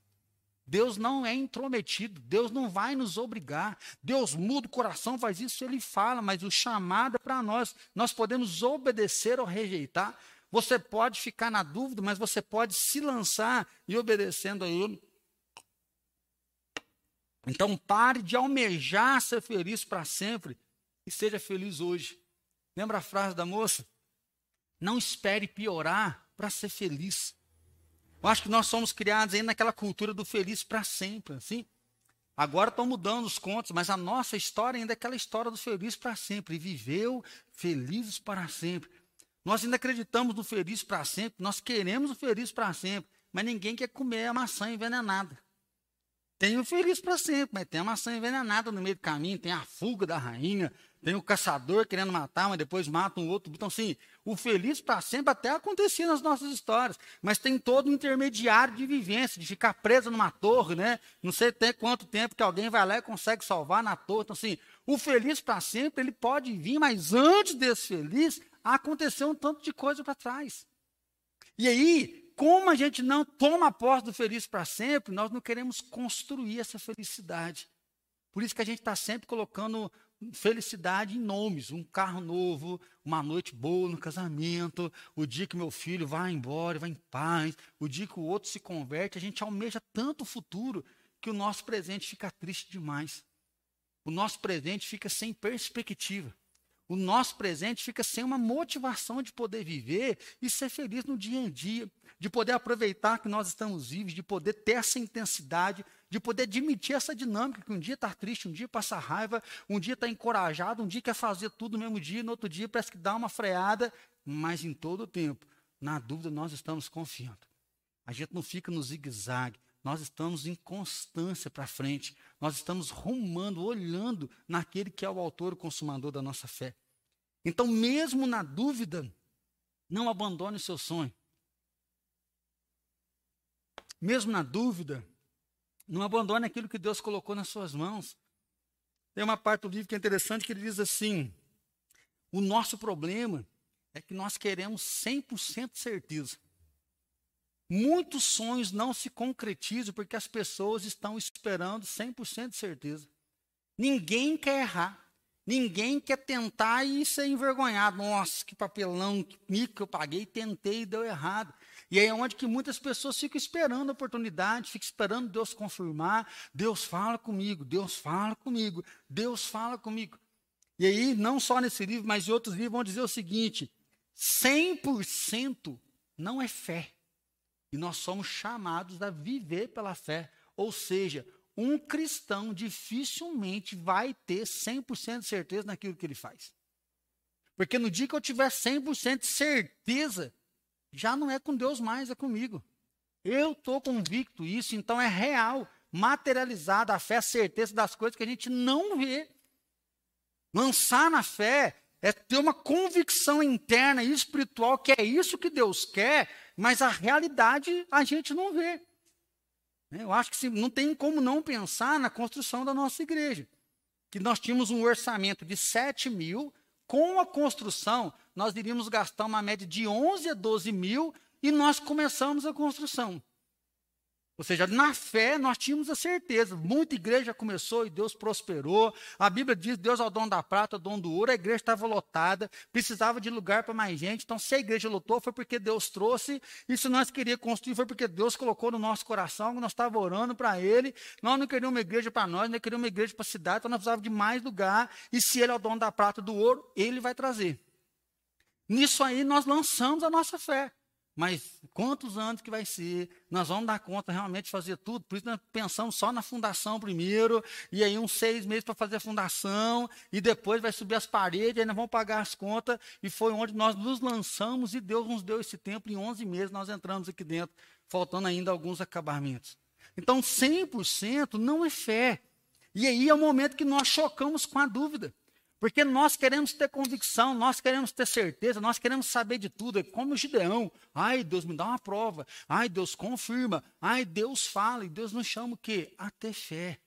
A: Deus não é intrometido, Deus não vai nos obrigar. Deus muda o coração, faz isso, ele fala, mas o chamado é para nós. Nós podemos obedecer ou rejeitar. Você pode ficar na dúvida, mas você pode se lançar e obedecendo a Ele. Então pare de almejar ser feliz para sempre e seja feliz hoje. Lembra a frase da moça? Não espere piorar para ser feliz. Eu acho que nós somos criados ainda naquela cultura do feliz para sempre, assim. Agora estão mudando os contos, mas a nossa história ainda é aquela história do feliz para sempre. E viveu felizes para sempre. Nós ainda acreditamos no feliz para sempre, nós queremos o feliz para sempre, mas ninguém quer comer a maçã envenenada. Tem o feliz para sempre, mas tem a maçã envenenada no meio do caminho, tem a fuga da rainha, tem o caçador querendo matar, mas depois mata um outro. Então, assim, o feliz para sempre até acontecia nas nossas histórias. Mas tem todo um intermediário de vivência, de ficar preso numa torre, né? Não sei até quanto tempo que alguém vai lá e consegue salvar na torre. Então, assim, o feliz para sempre, ele pode vir, mas antes desse feliz, aconteceu um tanto de coisa para trás. E aí, como a gente não toma posse do feliz para sempre, nós não queremos construir essa felicidade. Por isso que a gente está sempre colocando felicidade em nomes, um carro novo, uma noite boa no casamento, o dia que meu filho vai embora, vai em paz, o dia que o outro se converte, a gente almeja tanto o futuro que o nosso presente fica triste demais. O nosso presente fica sem perspectiva. O nosso presente fica sem uma motivação de poder viver e ser feliz no dia a dia, de poder aproveitar que nós estamos vivos, de poder ter essa intensidade, de poder admitir essa dinâmica, que um dia está triste, um dia passa raiva, um dia está encorajado, um dia quer fazer tudo no mesmo dia, no outro dia parece que dá uma freada, mas em todo o tempo, na dúvida, nós estamos confiando. A gente não fica no zigue-zague, nós estamos em constância para frente, nós estamos rumando, olhando naquele que é o autor e consumador da nossa fé. Então, mesmo na dúvida, não abandone o seu sonho. Mesmo na dúvida, não abandone aquilo que Deus colocou nas suas mãos. Tem uma parte do livro que é interessante que ele diz assim: o nosso problema é que nós queremos 100% certeza. Muitos sonhos não se concretizam porque as pessoas estão esperando 100% de certeza. Ninguém quer errar. Ninguém quer tentar e ser envergonhado. Nossa, que papelão, que mico eu paguei, tentei e deu errado. E aí é onde que muitas pessoas ficam esperando a oportunidade, ficam esperando Deus confirmar. Deus fala comigo, Deus fala comigo, Deus fala comigo. E aí, não só nesse livro, mas em outros livros vão dizer o seguinte: 100% não é fé. E nós somos chamados a viver pela fé. Ou seja, um cristão dificilmente vai ter 100% de certeza naquilo que ele faz. Porque no dia que eu tiver 100% de certeza, já não é com Deus mais, é comigo. Eu estou convicto isso, então é real, materializada a fé, a certeza das coisas que a gente não vê. Lançar na fé é ter uma convicção interna e espiritual que é isso que Deus quer, mas a realidade a gente não vê. Eu acho que não tem como não pensar na construção da nossa igreja. Que nós tínhamos um orçamento de 7 mil, com a construção, nós iríamos gastar uma média de 11 a 12 mil e nós começamos a construção. Ou seja, na fé nós tínhamos a certeza. Muita igreja começou e Deus prosperou. A Bíblia diz: Deus é o dono da prata, o dono do ouro. A igreja estava lotada, precisava de lugar para mais gente. Então, se a igreja lotou, foi porque Deus trouxe. E se nós queríamos construir, foi porque Deus colocou no nosso coração, que nós estávamos orando para Ele. Nós não queríamos uma igreja para nós, nós queríamos uma igreja para a cidade, então nós precisávamos de mais lugar. E se Ele é o dono da prata, do ouro, Ele vai trazer. Nisso aí nós lançamos a nossa fé. Mas quantos anos que vai ser? Nós vamos dar conta realmente de fazer tudo? Por isso nós pensamos só na fundação primeiro, e aí uns seis meses para fazer a fundação, e depois vai subir as paredes, aí nós vamos pagar as contas, e foi onde nós nos lançamos, e Deus nos deu esse tempo, em 11 meses nós entramos aqui dentro, faltando ainda alguns acabamentos. Então 100% não é fé. E aí é o momento que nós chocamos com a dúvida. Porque nós queremos ter convicção, nós queremos ter certeza, nós queremos saber de tudo. É como o Gideão. Ai, Deus me dá uma prova. Ai, Deus confirma. Ai, Deus fala. E Deus nos chama o quê? A ter fé.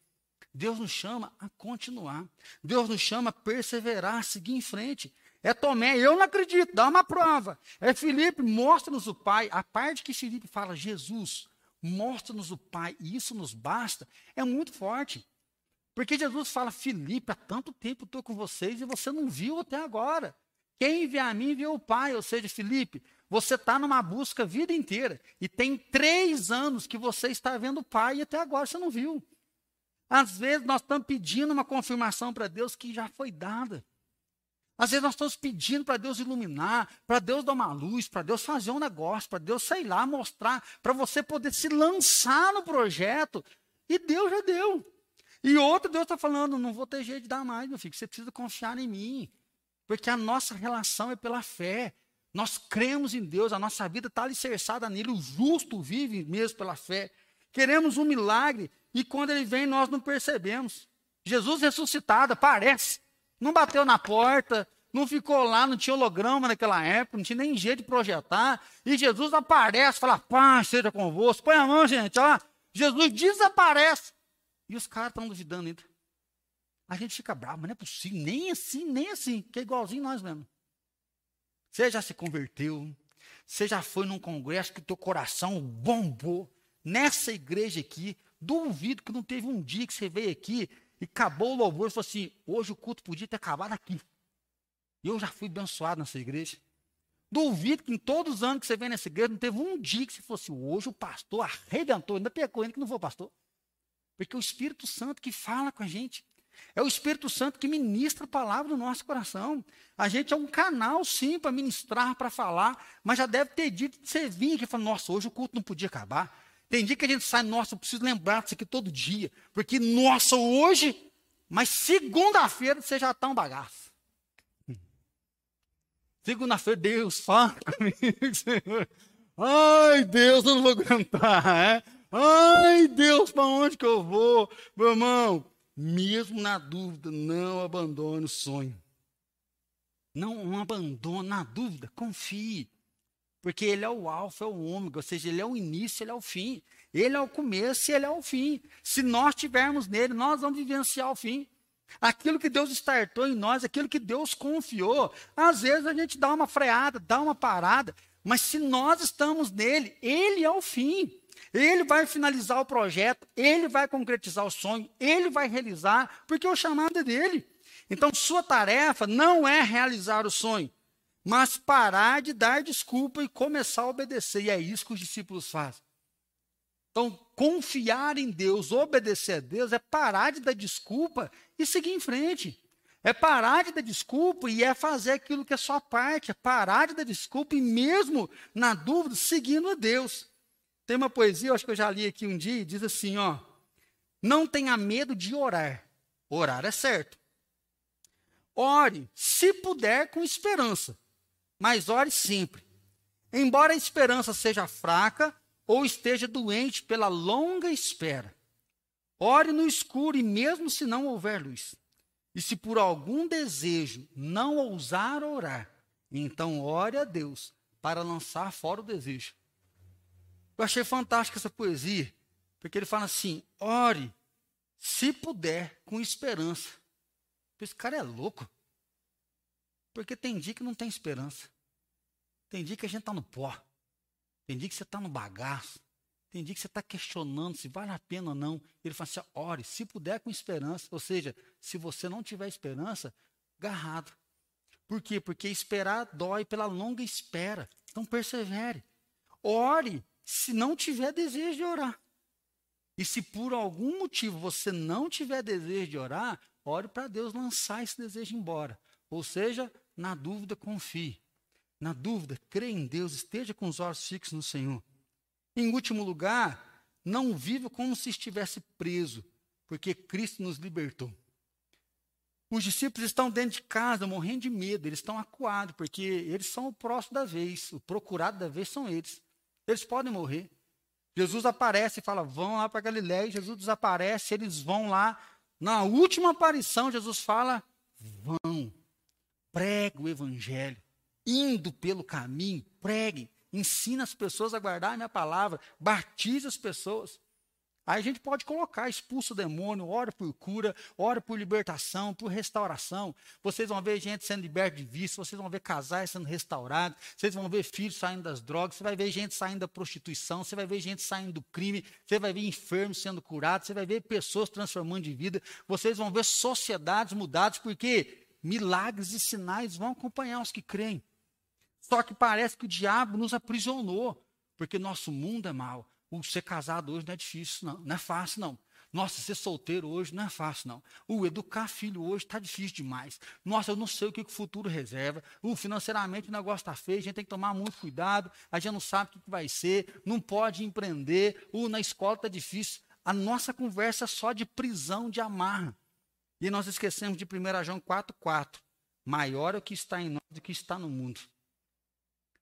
A: Deus nos chama a continuar. Deus nos chama a perseverar, a seguir em frente. É Tomé, eu não acredito, dá uma prova. É Felipe, mostra-nos o Pai. A parte que Felipe fala, Jesus, mostra-nos o Pai, e isso nos basta, é muito forte. Porque Jesus fala, Filipe, há tanto tempo estou com vocês e você não viu até agora. Quem vê a mim vê o Pai, ou seja, Filipe, você está numa busca a vida inteira e tem três anos que você está vendo o Pai e até agora você não viu. Às vezes nós estamos pedindo uma confirmação para Deus que já foi dada. Às vezes nós estamos pedindo para Deus iluminar, para Deus dar uma luz, para Deus fazer um negócio, para Deus, sei lá, mostrar, para você poder se lançar no projeto. E Deus já deu. E outro, Deus está falando: não vou ter jeito de dar mais, meu filho, você precisa confiar em mim. Porque a nossa relação é pela fé. Nós cremos em Deus, a nossa vida está alicerçada nele. O justo vive mesmo pela fé. Queremos um milagre e quando ele vem nós não percebemos. Jesus ressuscitado, aparece. Não bateu na porta, não ficou lá, não tinha holograma naquela época, não tinha nem jeito de projetar. E Jesus aparece, fala: paz seja convosco. Põe a mão, gente, ó. Jesus desaparece. E os caras estão duvidando ainda. A gente fica bravo, mas não é possível, nem assim, nem assim, que é igualzinho nós mesmo. Você já se converteu, você já foi num congresso que o teu coração bombou. Nessa igreja aqui, duvido que não teve um dia que você veio aqui e acabou o louvor e falou assim: hoje o culto podia ter acabado aqui. Eu já fui abençoado nessa igreja. Duvido que em todos os anos que você vem nessa igreja, não teve um dia que você fosse hoje o pastor arrebentou, ainda pecou ainda que não foi pastor. Porque é o Espírito Santo que fala com a gente. É o Espírito Santo que ministra a palavra no nosso coração. A gente é um canal, sim, para ministrar, para falar, mas já deve ter dito de você vir aqui e nossa, hoje o culto não podia acabar. Tem dia que a gente sai, nossa, eu preciso lembrar disso aqui todo dia. Porque, nossa, hoje, mas segunda-feira você já está um bagaço. Segunda-feira, Deus, fala comigo, Senhor. Ai, Deus, eu não vou aguentar. É? Ai, Deus, para onde que eu vou? Meu irmão, mesmo na dúvida, não abandone o sonho. Não, não abandone na dúvida, confie. Porque ele é o alfa, é o ômega, ou seja, ele é o início, ele é o fim. Ele é o começo e ele é o fim. Se nós tivermos nele, nós vamos vivenciar o fim. Aquilo que Deus startou em nós, aquilo que Deus confiou, às vezes a gente dá uma freada, dá uma parada, mas se nós estamos nele, ele é o fim. Ele vai finalizar o projeto, ele vai concretizar o sonho, ele vai realizar, porque o chamado é dele. Então, sua tarefa não é realizar o sonho, mas parar de dar desculpa e começar a obedecer. E é isso que os discípulos fazem. Então, confiar em Deus, obedecer a Deus, é parar de dar desculpa e seguir em frente. É parar de dar desculpa e é fazer aquilo que é sua parte. É parar de dar desculpa e, mesmo na dúvida, seguindo a Deus. Tem uma poesia, acho que eu já li aqui um dia, diz assim, ó: Não tenha medo de orar. Orar é certo. Ore, se puder, com esperança, mas ore sempre. Embora a esperança seja fraca ou esteja doente pela longa espera. Ore no escuro e mesmo se não houver luz. E se por algum desejo não ousar orar, então ore a Deus para lançar fora o desejo. Eu achei fantástica essa poesia, porque ele fala assim: ore, se puder, com esperança. Esse cara é louco. Porque tem dia que não tem esperança. Tem dia que a gente está no pó. Tem dia que você está no bagaço. Tem dia que você está questionando se vale a pena ou não. Ele fala assim: ore, se puder, com esperança. Ou seja, se você não tiver esperança, garrado. Por quê? Porque esperar dói pela longa espera. Então persevere. Ore se não tiver desejo de orar. E se por algum motivo você não tiver desejo de orar, ore para Deus lançar esse desejo embora. Ou seja, na dúvida, confie. Na dúvida, crê em Deus, esteja com os olhos fixos no Senhor. Em último lugar, não viva como se estivesse preso, porque Cristo nos libertou. Os discípulos estão dentro de casa, morrendo de medo, eles estão acuados, porque eles são o próximo da vez, o procurado da vez são eles. Eles podem morrer. Jesus aparece e fala: vão lá para Galiléia, Jesus desaparece, eles vão lá. Na última aparição, Jesus fala: vão, pregue o evangelho, indo pelo caminho, pregue, ensina as pessoas a guardar a minha palavra, batize as pessoas. Aí a gente pode colocar, expulsa o demônio, ora por cura, ora por libertação, por restauração. Vocês vão ver gente sendo liberta de vício, vocês vão ver casais sendo restaurados, vocês vão ver filhos saindo das drogas, você vai ver gente saindo da prostituição, você vai ver gente saindo do crime, você vai ver enfermos sendo curados, você vai ver pessoas transformando de vida, vocês vão ver sociedades mudadas, porque milagres e sinais vão acompanhar os que creem. Só que parece que o diabo nos aprisionou, porque nosso mundo é mau. O ser casado hoje não é difícil, não. Não é fácil, não. Nossa, ser solteiro hoje não é fácil, não. O educar filho hoje está difícil demais. Nossa, eu não sei o que o futuro reserva. O financeiramente o negócio está feio, a gente tem que tomar muito cuidado, a gente não sabe o que vai ser, não pode empreender, o na escola está difícil. A nossa conversa é só de prisão, de amarra. E nós esquecemos de 1 João 4,4. Maior é o que está em nós do que está no mundo.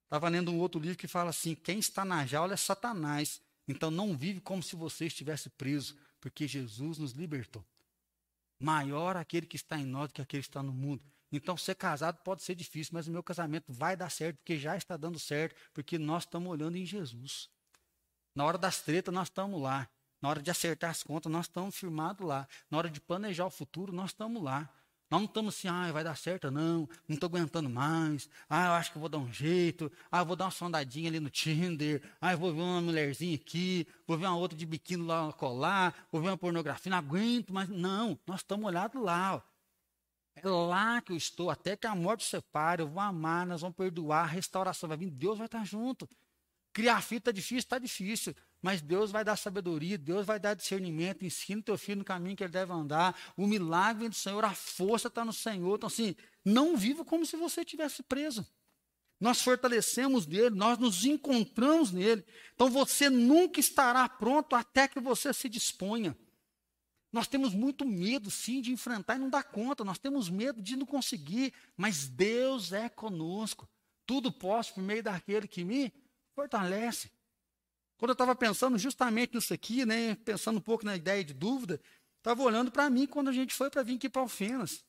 A: Estava lendo um outro livro que fala assim: quem está na jaula é Satanás. Então não vive como se você estivesse preso, porque Jesus nos libertou. Maior aquele que está em nós do que aquele que está no mundo. Então ser casado pode ser difícil, mas o meu casamento vai dar certo, porque já está dando certo, porque nós estamos olhando em Jesus. Na hora das tretas, nós estamos lá. Na hora de acertar as contas, nós estamos firmados lá. Na hora de planejar o futuro, nós estamos lá. Nós não estamos assim, ah, vai dar certo, não, não estou aguentando mais, ah, eu acho que vou dar um jeito, ah, eu vou dar uma sondadinha ali no Tinder, ah, eu vou ver uma mulherzinha aqui, vou ver uma outra de biquíni lá colar, vou ver uma pornografia, não aguento, mas não, nós estamos olhados lá, ó. É lá que eu estou, até que a morte separe, eu vou amar, nós vamos perdoar, a restauração vai vir, Deus vai estar junto. Criar filho está difícil, está difícil. Mas Deus vai dar sabedoria, Deus vai dar discernimento, ensina o teu filho no caminho que ele deve andar. O milagre vem do Senhor, a força está no Senhor. Então, assim, não viva como se você tivesse preso. Nós fortalecemos nele, nós nos encontramos nele. Então você nunca estará pronto até que você se disponha. Nós temos muito medo, sim, de enfrentar e não dar conta. Nós temos medo de não conseguir, mas Deus é conosco. Tudo posso por meio daquele que me Fortalece. Quando eu estava pensando justamente nisso aqui, né, pensando um pouco na ideia de dúvida, estava olhando para mim quando a gente foi para vir aqui para Alfenas.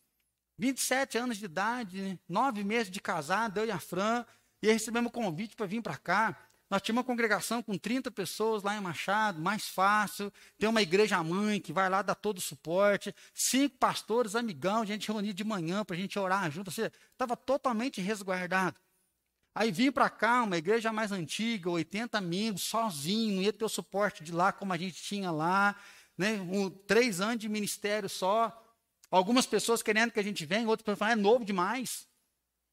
A: 27 anos de idade, nove meses de casado, eu e a Fran, e recebemos um convite para vir para cá. Nós tínhamos uma congregação com 30 pessoas lá em Machado, mais fácil. Tem uma igreja mãe que vai lá dar todo o suporte. Cinco pastores, amigão, a gente reunido de manhã para a gente orar junto. Estava totalmente resguardado. Aí vim para cá, uma igreja mais antiga, 80 membros, sozinho, não ia ter o suporte de lá como a gente tinha lá, né? Um, três anos de ministério só. Algumas pessoas querendo que a gente venha, outras falando, é novo demais.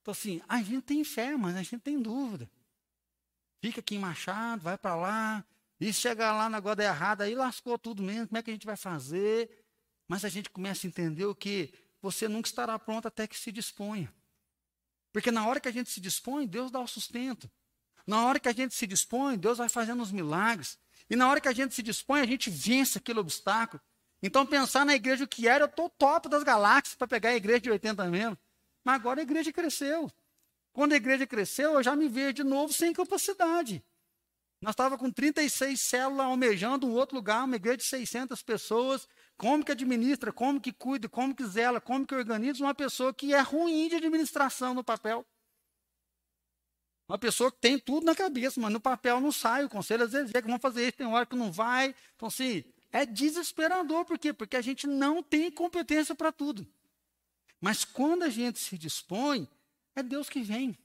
A: Então, assim, a gente tem fé, mas a gente tem dúvida. Fica aqui em Machado, vai para lá, e chegar lá na goda errada, aí lascou tudo mesmo, como é que a gente vai fazer? Mas a gente começa a entender o que você nunca estará pronto até que se disponha. Porque na hora que a gente se dispõe, Deus dá o sustento. Na hora que a gente se dispõe, Deus vai fazendo os milagres. E na hora que a gente se dispõe, a gente vence aquele obstáculo. Então, pensar na igreja que era, eu estou top das galáxias para pegar a igreja de 80 mesmo. Mas agora a igreja cresceu. Quando a igreja cresceu, eu já me vejo de novo sem capacidade. Nós estávamos com 36 células almejando um outro lugar, uma igreja de 600 pessoas, como que administra, como que cuida, como que zela, como que organiza uma pessoa que é ruim de administração no papel. Uma pessoa que tem tudo na cabeça, mas no papel não sai. O conselho às vezes é que vamos fazer isso, tem hora que não vai. Então, assim, é desesperador. Por quê? Porque a gente não tem competência para tudo. Mas quando a gente se dispõe, é Deus que vem.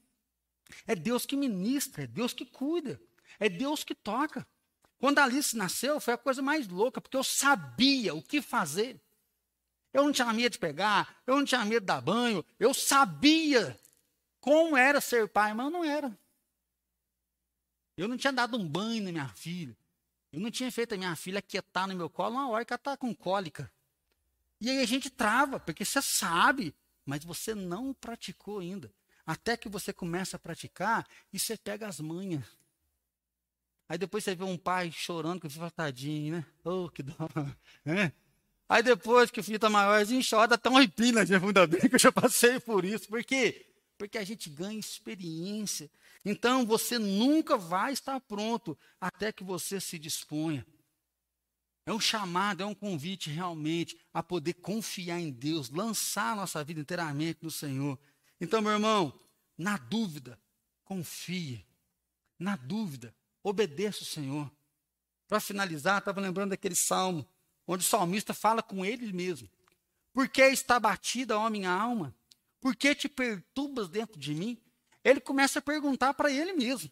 A: É Deus que ministra, é Deus que cuida, é Deus que toca. Quando Alice nasceu, foi a coisa mais louca, porque eu sabia o que fazer. Eu não tinha medo de pegar, eu não tinha medo de dar banho, eu sabia como era ser pai, mas eu não era. Eu não tinha dado um banho na minha filha. Eu não tinha feito a minha filha quietar no meu colo uma hora que ela está com cólica. E aí a gente trava, porque você sabe, mas você não praticou ainda. Até que você começa a praticar e você pega as manhas. Aí depois você vê um pai chorando que o filho fala, tadinho, né? Oh, que dó. É? Aí depois que o filho está maiorzinho, chora até um arrepio, gente. Ainda bem que eu já passei por isso. Por quê? Porque a gente ganha experiência. Então você nunca vai estar pronto até que você se disponha. É um chamado, é um convite realmente a poder confiar em Deus, lançar a nossa vida inteiramente no Senhor. Então, meu irmão, na dúvida, confie. Na dúvida, obedeça o Senhor. Para finalizar, estava lembrando daquele salmo, onde o salmista fala com ele mesmo. Por que está batida, ó minha alma? Por que te perturbas dentro de mim? Ele começa a perguntar para ele mesmo.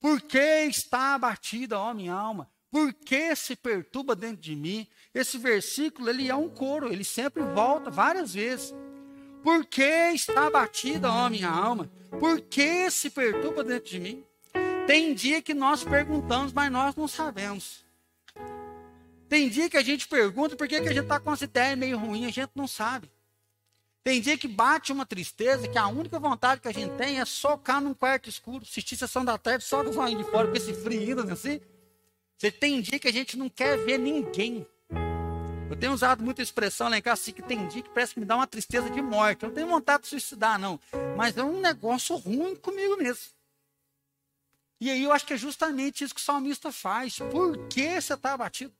A: Por que está abatida, ó minha alma? Por que se perturba dentro de mim? Esse versículo, ele é um coro, ele sempre volta várias vezes. Por que está abatida, ó minha alma? Por que se perturba dentro de mim? Tem dia que nós perguntamos, mas nós não sabemos. Tem dia que a gente pergunta por que, que a gente está com essa ideia meio ruim, a gente não sabe. Tem dia que bate uma tristeza, que a única vontade que a gente tem é socar num quarto escuro, assistir sessão da tarde só com os de fora, com esse frio ainda, assim. Você tem dia que a gente não quer ver ninguém. Eu tenho usado muita expressão lá em casa, assim, que tem dia que parece que me dá uma tristeza de morte. Eu não tenho vontade de suicidar, não. Mas é um negócio ruim comigo mesmo. E aí eu acho que é justamente isso que o salmista faz. Por que você está abatido?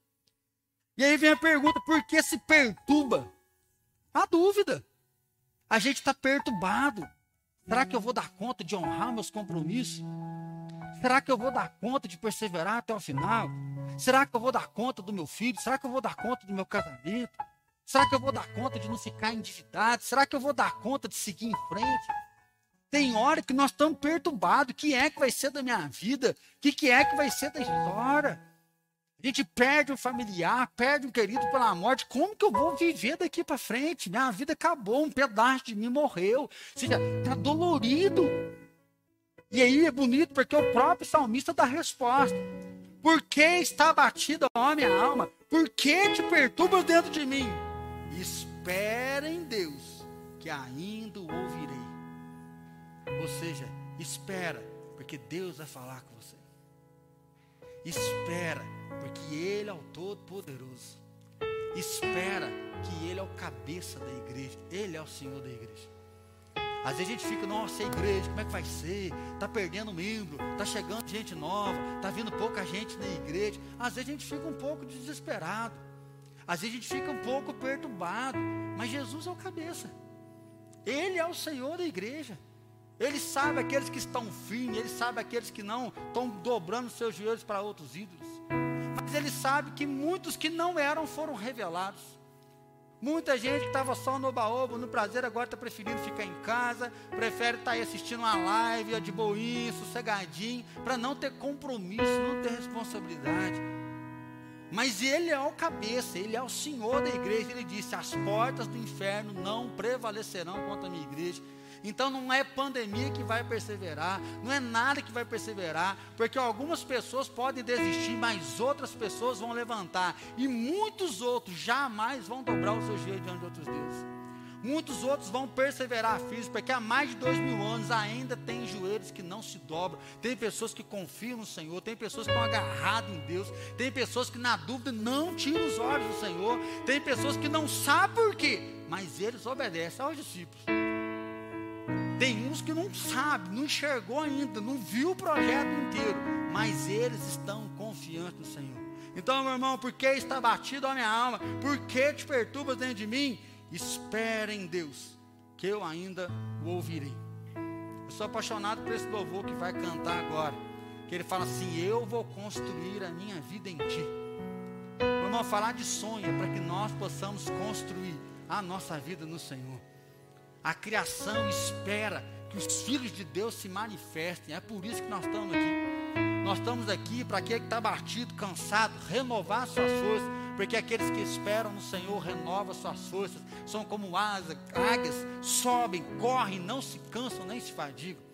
A: E aí vem a pergunta: por que se perturba? A dúvida. A gente está perturbado. Será que eu vou dar conta de honrar meus compromissos? Será que eu vou dar conta de perseverar até o final? Será que eu vou dar conta do meu filho? Será que eu vou dar conta do meu casamento? Será que eu vou dar conta de não ficar endividado? Será que eu vou dar conta de seguir em frente? Tem hora que nós estamos perturbados. O que é que vai ser da minha vida? O que, que é que vai ser da história? A gente perde um familiar, perde um querido pela morte. Como que eu vou viver daqui para frente? Minha vida acabou, um pedaço de mim morreu. Ou seja, está dolorido. E aí é bonito porque o próprio salmista dá a resposta. Por que está abatida, ó minha alma? Por que te perturbas dentro de mim? Espera em Deus, que ainda o ouvirei. Ou seja, espera, porque Deus vai falar com você. Espera, porque Ele é o Todo-Poderoso. Espera que Ele é o cabeça da igreja. Ele é o Senhor da igreja. Às vezes a gente fica, nossa, a igreja, como é que vai ser? Está perdendo membro, está chegando gente nova, está vindo pouca gente na igreja. Às vezes a gente fica um pouco desesperado. Às vezes a gente fica um pouco perturbado. Mas Jesus é o cabeça. Ele é o Senhor da igreja. Ele sabe aqueles que estão firmes, ele sabe aqueles que não estão dobrando seus joelhos para outros ídolos. Mas ele sabe que muitos que não eram foram revelados. Muita gente que estava só no baoba, no prazer, agora está preferindo ficar em casa, prefere estar tá aí assistindo uma live de boinha, sossegadinho, para não ter compromisso, não ter responsabilidade. Mas ele é o cabeça, ele é o senhor da igreja. Ele disse: As portas do inferno não prevalecerão contra a minha igreja. Então não é pandemia que vai perseverar, não é nada que vai perseverar, porque algumas pessoas podem desistir, mas outras pessoas vão levantar, e muitos outros jamais vão dobrar o seu joelho diante de outros deuses. Muitos outros vão perseverar firmes, porque há mais de dois mil anos ainda tem joelhos que não se dobram. Tem pessoas que confiam no Senhor, tem pessoas que estão agarradas em Deus, tem pessoas que na dúvida não tiram os olhos do Senhor, tem pessoas que não sabem por quê, mas eles obedecem aos discípulos. Tem uns que não sabe, não enxergou ainda, não viu o projeto inteiro, mas eles estão confiantes no Senhor. Então, meu irmão, por que está batido a minha alma? Por que te perturbas dentro de mim? Espera em Deus, que eu ainda o ouvirei. Eu sou apaixonado por esse louvor que vai cantar agora. Que ele fala assim: Eu vou construir a minha vida em ti. Meu irmão, falar de sonho é para que nós possamos construir a nossa vida no Senhor. A criação espera que os filhos de Deus se manifestem. É por isso que nós estamos aqui. Nós estamos aqui para aquele que está batido, cansado, renovar suas forças. Porque aqueles que esperam no Senhor renovam suas forças. São como asas, águias, sobem, correm, não se cansam nem se fadigam.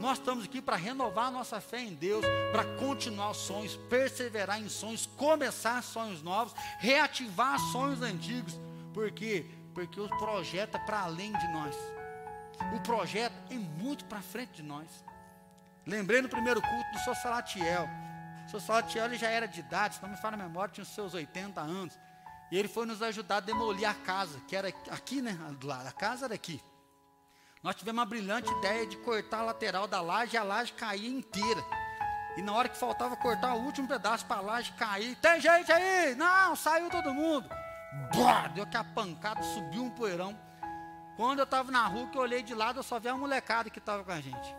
A: Nós estamos aqui para renovar nossa fé em Deus, para continuar os sonhos, perseverar em sonhos, começar sonhos novos, reativar sonhos antigos. Por quê? Porque o projeta para além de nós. O projeto é muito para frente de nós. Lembrei no primeiro culto do Sr. Salatiel. O Sr. Salatiel ele já era de idade, se não me fala a memória, tinha os seus 80 anos. E ele foi nos ajudar a demolir a casa, que era aqui, né? A casa era aqui. Nós tivemos uma brilhante ideia de cortar a lateral da laje e a laje cair inteira. E na hora que faltava cortar o último pedaço para a laje cair, tem gente aí? Não, saiu todo mundo. Boa, deu que a pancada, subiu um poeirão. Quando eu estava na rua, que eu olhei de lado, eu só vi a molecada que estava com a gente.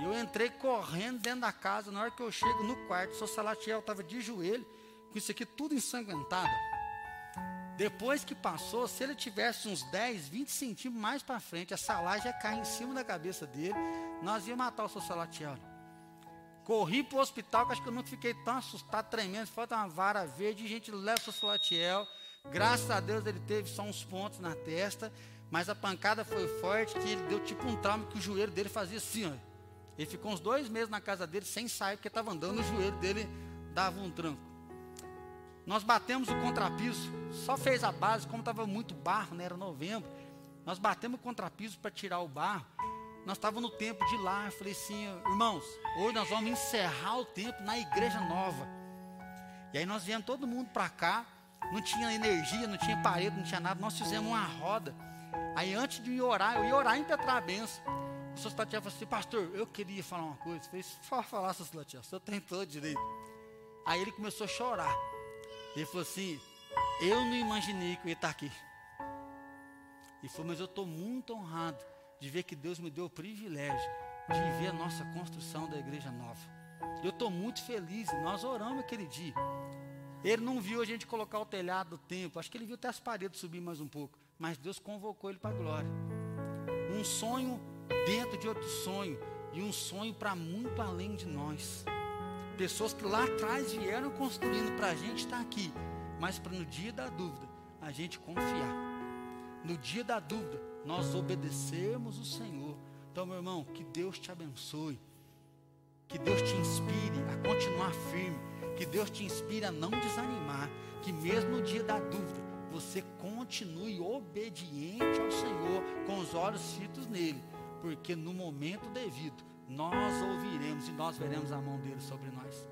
A: E eu entrei correndo dentro da casa. Na hora que eu chego no quarto, seu Salatiel estava de joelho, com isso aqui tudo ensanguentado. Depois que passou, se ele tivesse uns 10, 20 centímetros mais para frente, essa laje ia cair em cima da cabeça dele, nós ia matar o seu Salatiel. Corri para o hospital, que acho que eu nunca fiquei tão assustado, tremendo. Falta uma vara verde, gente leva o seu Salatiel. Graças a Deus ele teve só uns pontos na testa, mas a pancada foi forte, que ele deu tipo um trauma, que o joelho dele fazia assim, ó. Ele ficou uns dois meses na casa dele sem sair, porque estava andando, o joelho dele dava um tranco. Nós batemos o contrapiso, só fez a base, como estava muito barro, né, era novembro. Nós batemos o contrapiso para tirar o barro. Nós estávamos no tempo de lá. Eu falei assim, irmãos, hoje nós vamos encerrar o tempo na igreja nova. E aí nós viemos todo mundo para cá. Não tinha energia, não tinha parede, não tinha nada. Nós fizemos uma roda. Aí antes de orar, eu ia orar em Petra Benção. O senhor Tatiana falou assim, pastor, eu queria falar uma coisa. Eu falei, pode falar, senhor Tatiana, o senhor tem todo direito. Aí ele começou a chorar. Ele falou assim: Eu não imaginei que eu ia estar aqui. E falou: Mas eu estou muito honrado de ver que Deus me deu o privilégio de ver a nossa construção da igreja nova. Eu estou muito feliz. Nós oramos aquele dia. Ele não viu a gente colocar o telhado do templo. Acho que ele viu até as paredes subir mais um pouco. Mas Deus convocou ele para a glória. Um sonho dentro de outro sonho. E um sonho para muito além de nós. Pessoas que lá atrás vieram construindo para a gente estar tá aqui, mas para no dia da dúvida a gente confiar. No dia da dúvida, nós obedecermos o Senhor. Então, meu irmão, que Deus te abençoe. Que Deus te inspire a continuar firme. Que Deus te inspire a não desanimar. Que mesmo no dia da dúvida, você continue obediente ao Senhor, com os olhos fitos nele. Porque no momento devido, nós ouviremos e nós veremos a mão dele sobre nós.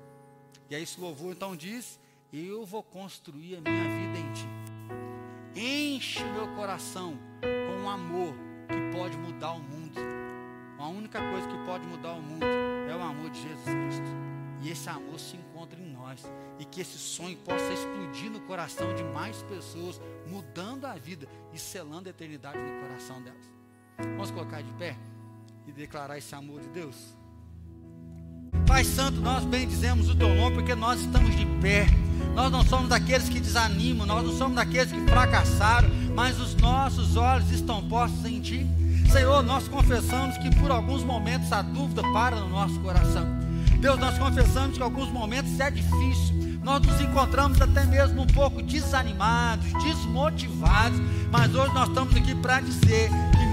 A: E aí esse louvor então diz: Eu vou construir a minha vida em ti. Enche meu coração com um amor que pode mudar o mundo. A única coisa que pode mudar o mundo é o amor de Jesus Cristo. E esse amor se encontra nós. E que esse sonho possa explodir no coração de mais pessoas, mudando a vida e selando a eternidade no coração delas. Vamos colocar de pé? e declarar esse amor de Deus? Pai Santo, nós bendizemos o teu nome porque nós estamos de pé. Nós não somos daqueles que desanimam, nós não somos daqueles que fracassaram, mas os nossos olhos estão postos em Ti. Senhor, nós confessamos que por alguns momentos a dúvida para no nosso coração. Deus, nós confessamos que alguns momentos é difícil. Nós nos encontramos até mesmo um pouco desanimados, desmotivados, mas hoje nós estamos aqui para dizer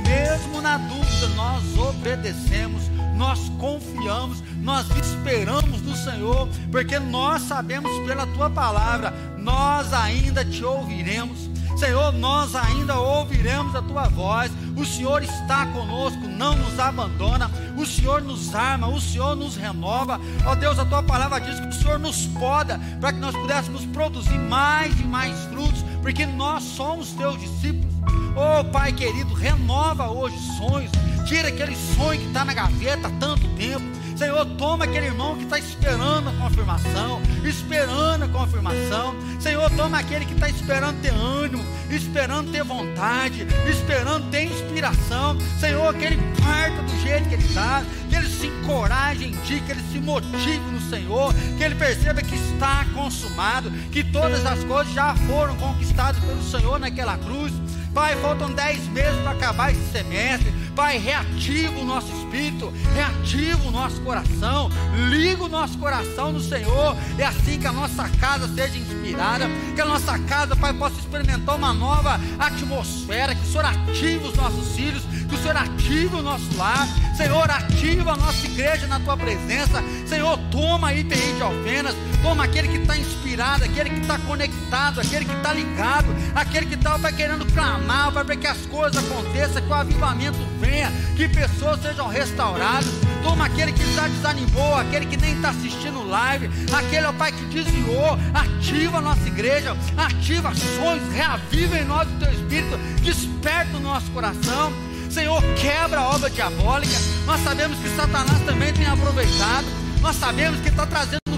A: mesmo na dúvida, nós obedecemos, nós confiamos, nós esperamos no Senhor, porque nós sabemos pela tua palavra, nós ainda te ouviremos. Senhor, nós ainda ouviremos a tua voz. O Senhor está conosco, não nos abandona. O Senhor nos arma, o Senhor nos renova. Ó Deus, a tua palavra diz que o Senhor nos poda para que nós pudéssemos produzir mais e mais frutos, porque nós somos teus discípulos. Oh Pai querido, renova hoje sonhos. Tira aquele sonho que está na gaveta há tanto tempo. Senhor, toma aquele irmão que está esperando a confirmação, esperando a confirmação. Senhor, toma aquele que está esperando ter ânimo, esperando ter vontade, esperando ter inspiração. Senhor, que ele parta do jeito que ele está, que ele se encoraje em Ti, que ele se motive no Senhor, que ele perceba que está consumado, que todas as coisas já foram conquistadas pelo Senhor naquela cruz. Pai, faltam dez meses para acabar esse semestre. Pai, reativa o nosso espírito, reativa o nosso coração, liga o nosso coração no Senhor. É assim que a nossa casa seja inspirada, que a nossa casa, Pai, possa experimentar uma nova atmosfera, que o Senhor ative os nossos filhos, que o Senhor ative o nosso lar. Senhor, ativa a nossa igreja na tua presença. Senhor, toma aí de Alfenas, toma aquele que está inspirado, aquele que está conectado conectado, aquele que está ligado, aquele que está querendo clamar, para que as coisas aconteçam, que o avivamento venha, que pessoas sejam restauradas. Toma aquele que já desanimou, aquele que nem está assistindo live, aquele, ó Pai, que desviou, ativa a nossa igreja, ativa sonhos, reaviva em nós o teu espírito, desperta o nosso coração. Senhor, quebra a obra diabólica. Nós sabemos que Satanás também tem aproveitado. Nós sabemos que está trazendo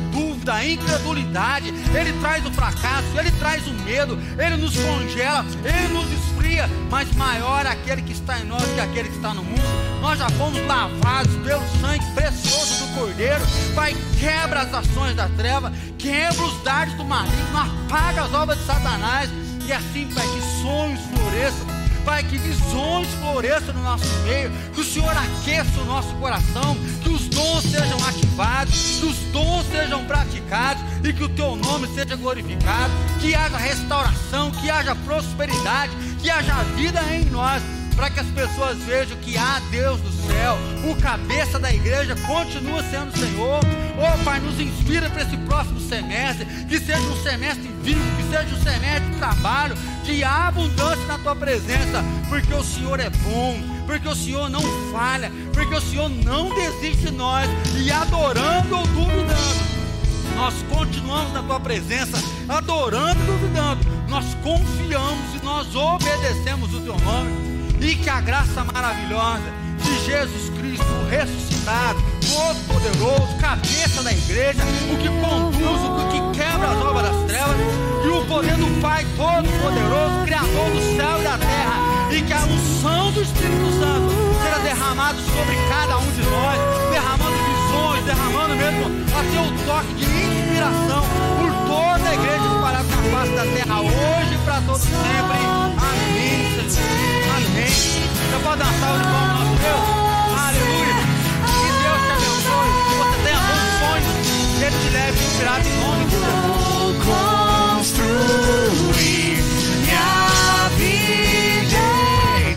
A: dúvida, incredulidade. Ele traz o fracasso, ele traz o medo, ele nos congela, ele nos esfria. Mas maior é aquele que está em nós que aquele que está no mundo. Nós já fomos lavados pelo sangue precioso do Cordeiro. Pai, quebra as ações da treva, quebra os dardos do maligno, apaga as obras de Satanás. E assim, Pai, que sonhos floresçam Pai, que visões floresçam no nosso meio, que o Senhor aqueça o nosso coração, que os dons sejam ativados, que os dons sejam praticados e que o teu nome seja glorificado, que haja restauração, que haja prosperidade, que haja vida em nós para que as pessoas vejam que há Deus do céu, o cabeça da igreja continua sendo o Senhor. Oh Pai, nos inspira para esse próximo semestre, que seja um semestre vivo, que seja um semestre de trabalho, de abundância na tua presença, porque o Senhor é bom, porque o Senhor não falha, porque o Senhor não desiste de nós, e adorando ou duvidando nós continuamos na tua presença, adorando e duvidando. Nós confiamos e nós obedecemos o teu nome e que a graça maravilhosa de Jesus Cristo ressuscitado, todo poderoso, cabeça da igreja, o que conduz, o que quebra as obras das trevas, e o poder do Pai todo poderoso, criador do céu e da terra, e que a unção do Espírito Santo seja derramada sobre cada um de nós, derramando visões, derramando mesmo a seu toque de inspiração por toda a igreja espalhada na face da terra, hoje e para todos sempre Amém. Então pode dar salva de palmas ao Deus. Aleluia. Que Deus te abençoe. Que você tenha bons sonhos. Que Ele te leve inspirado em nome de Jesus.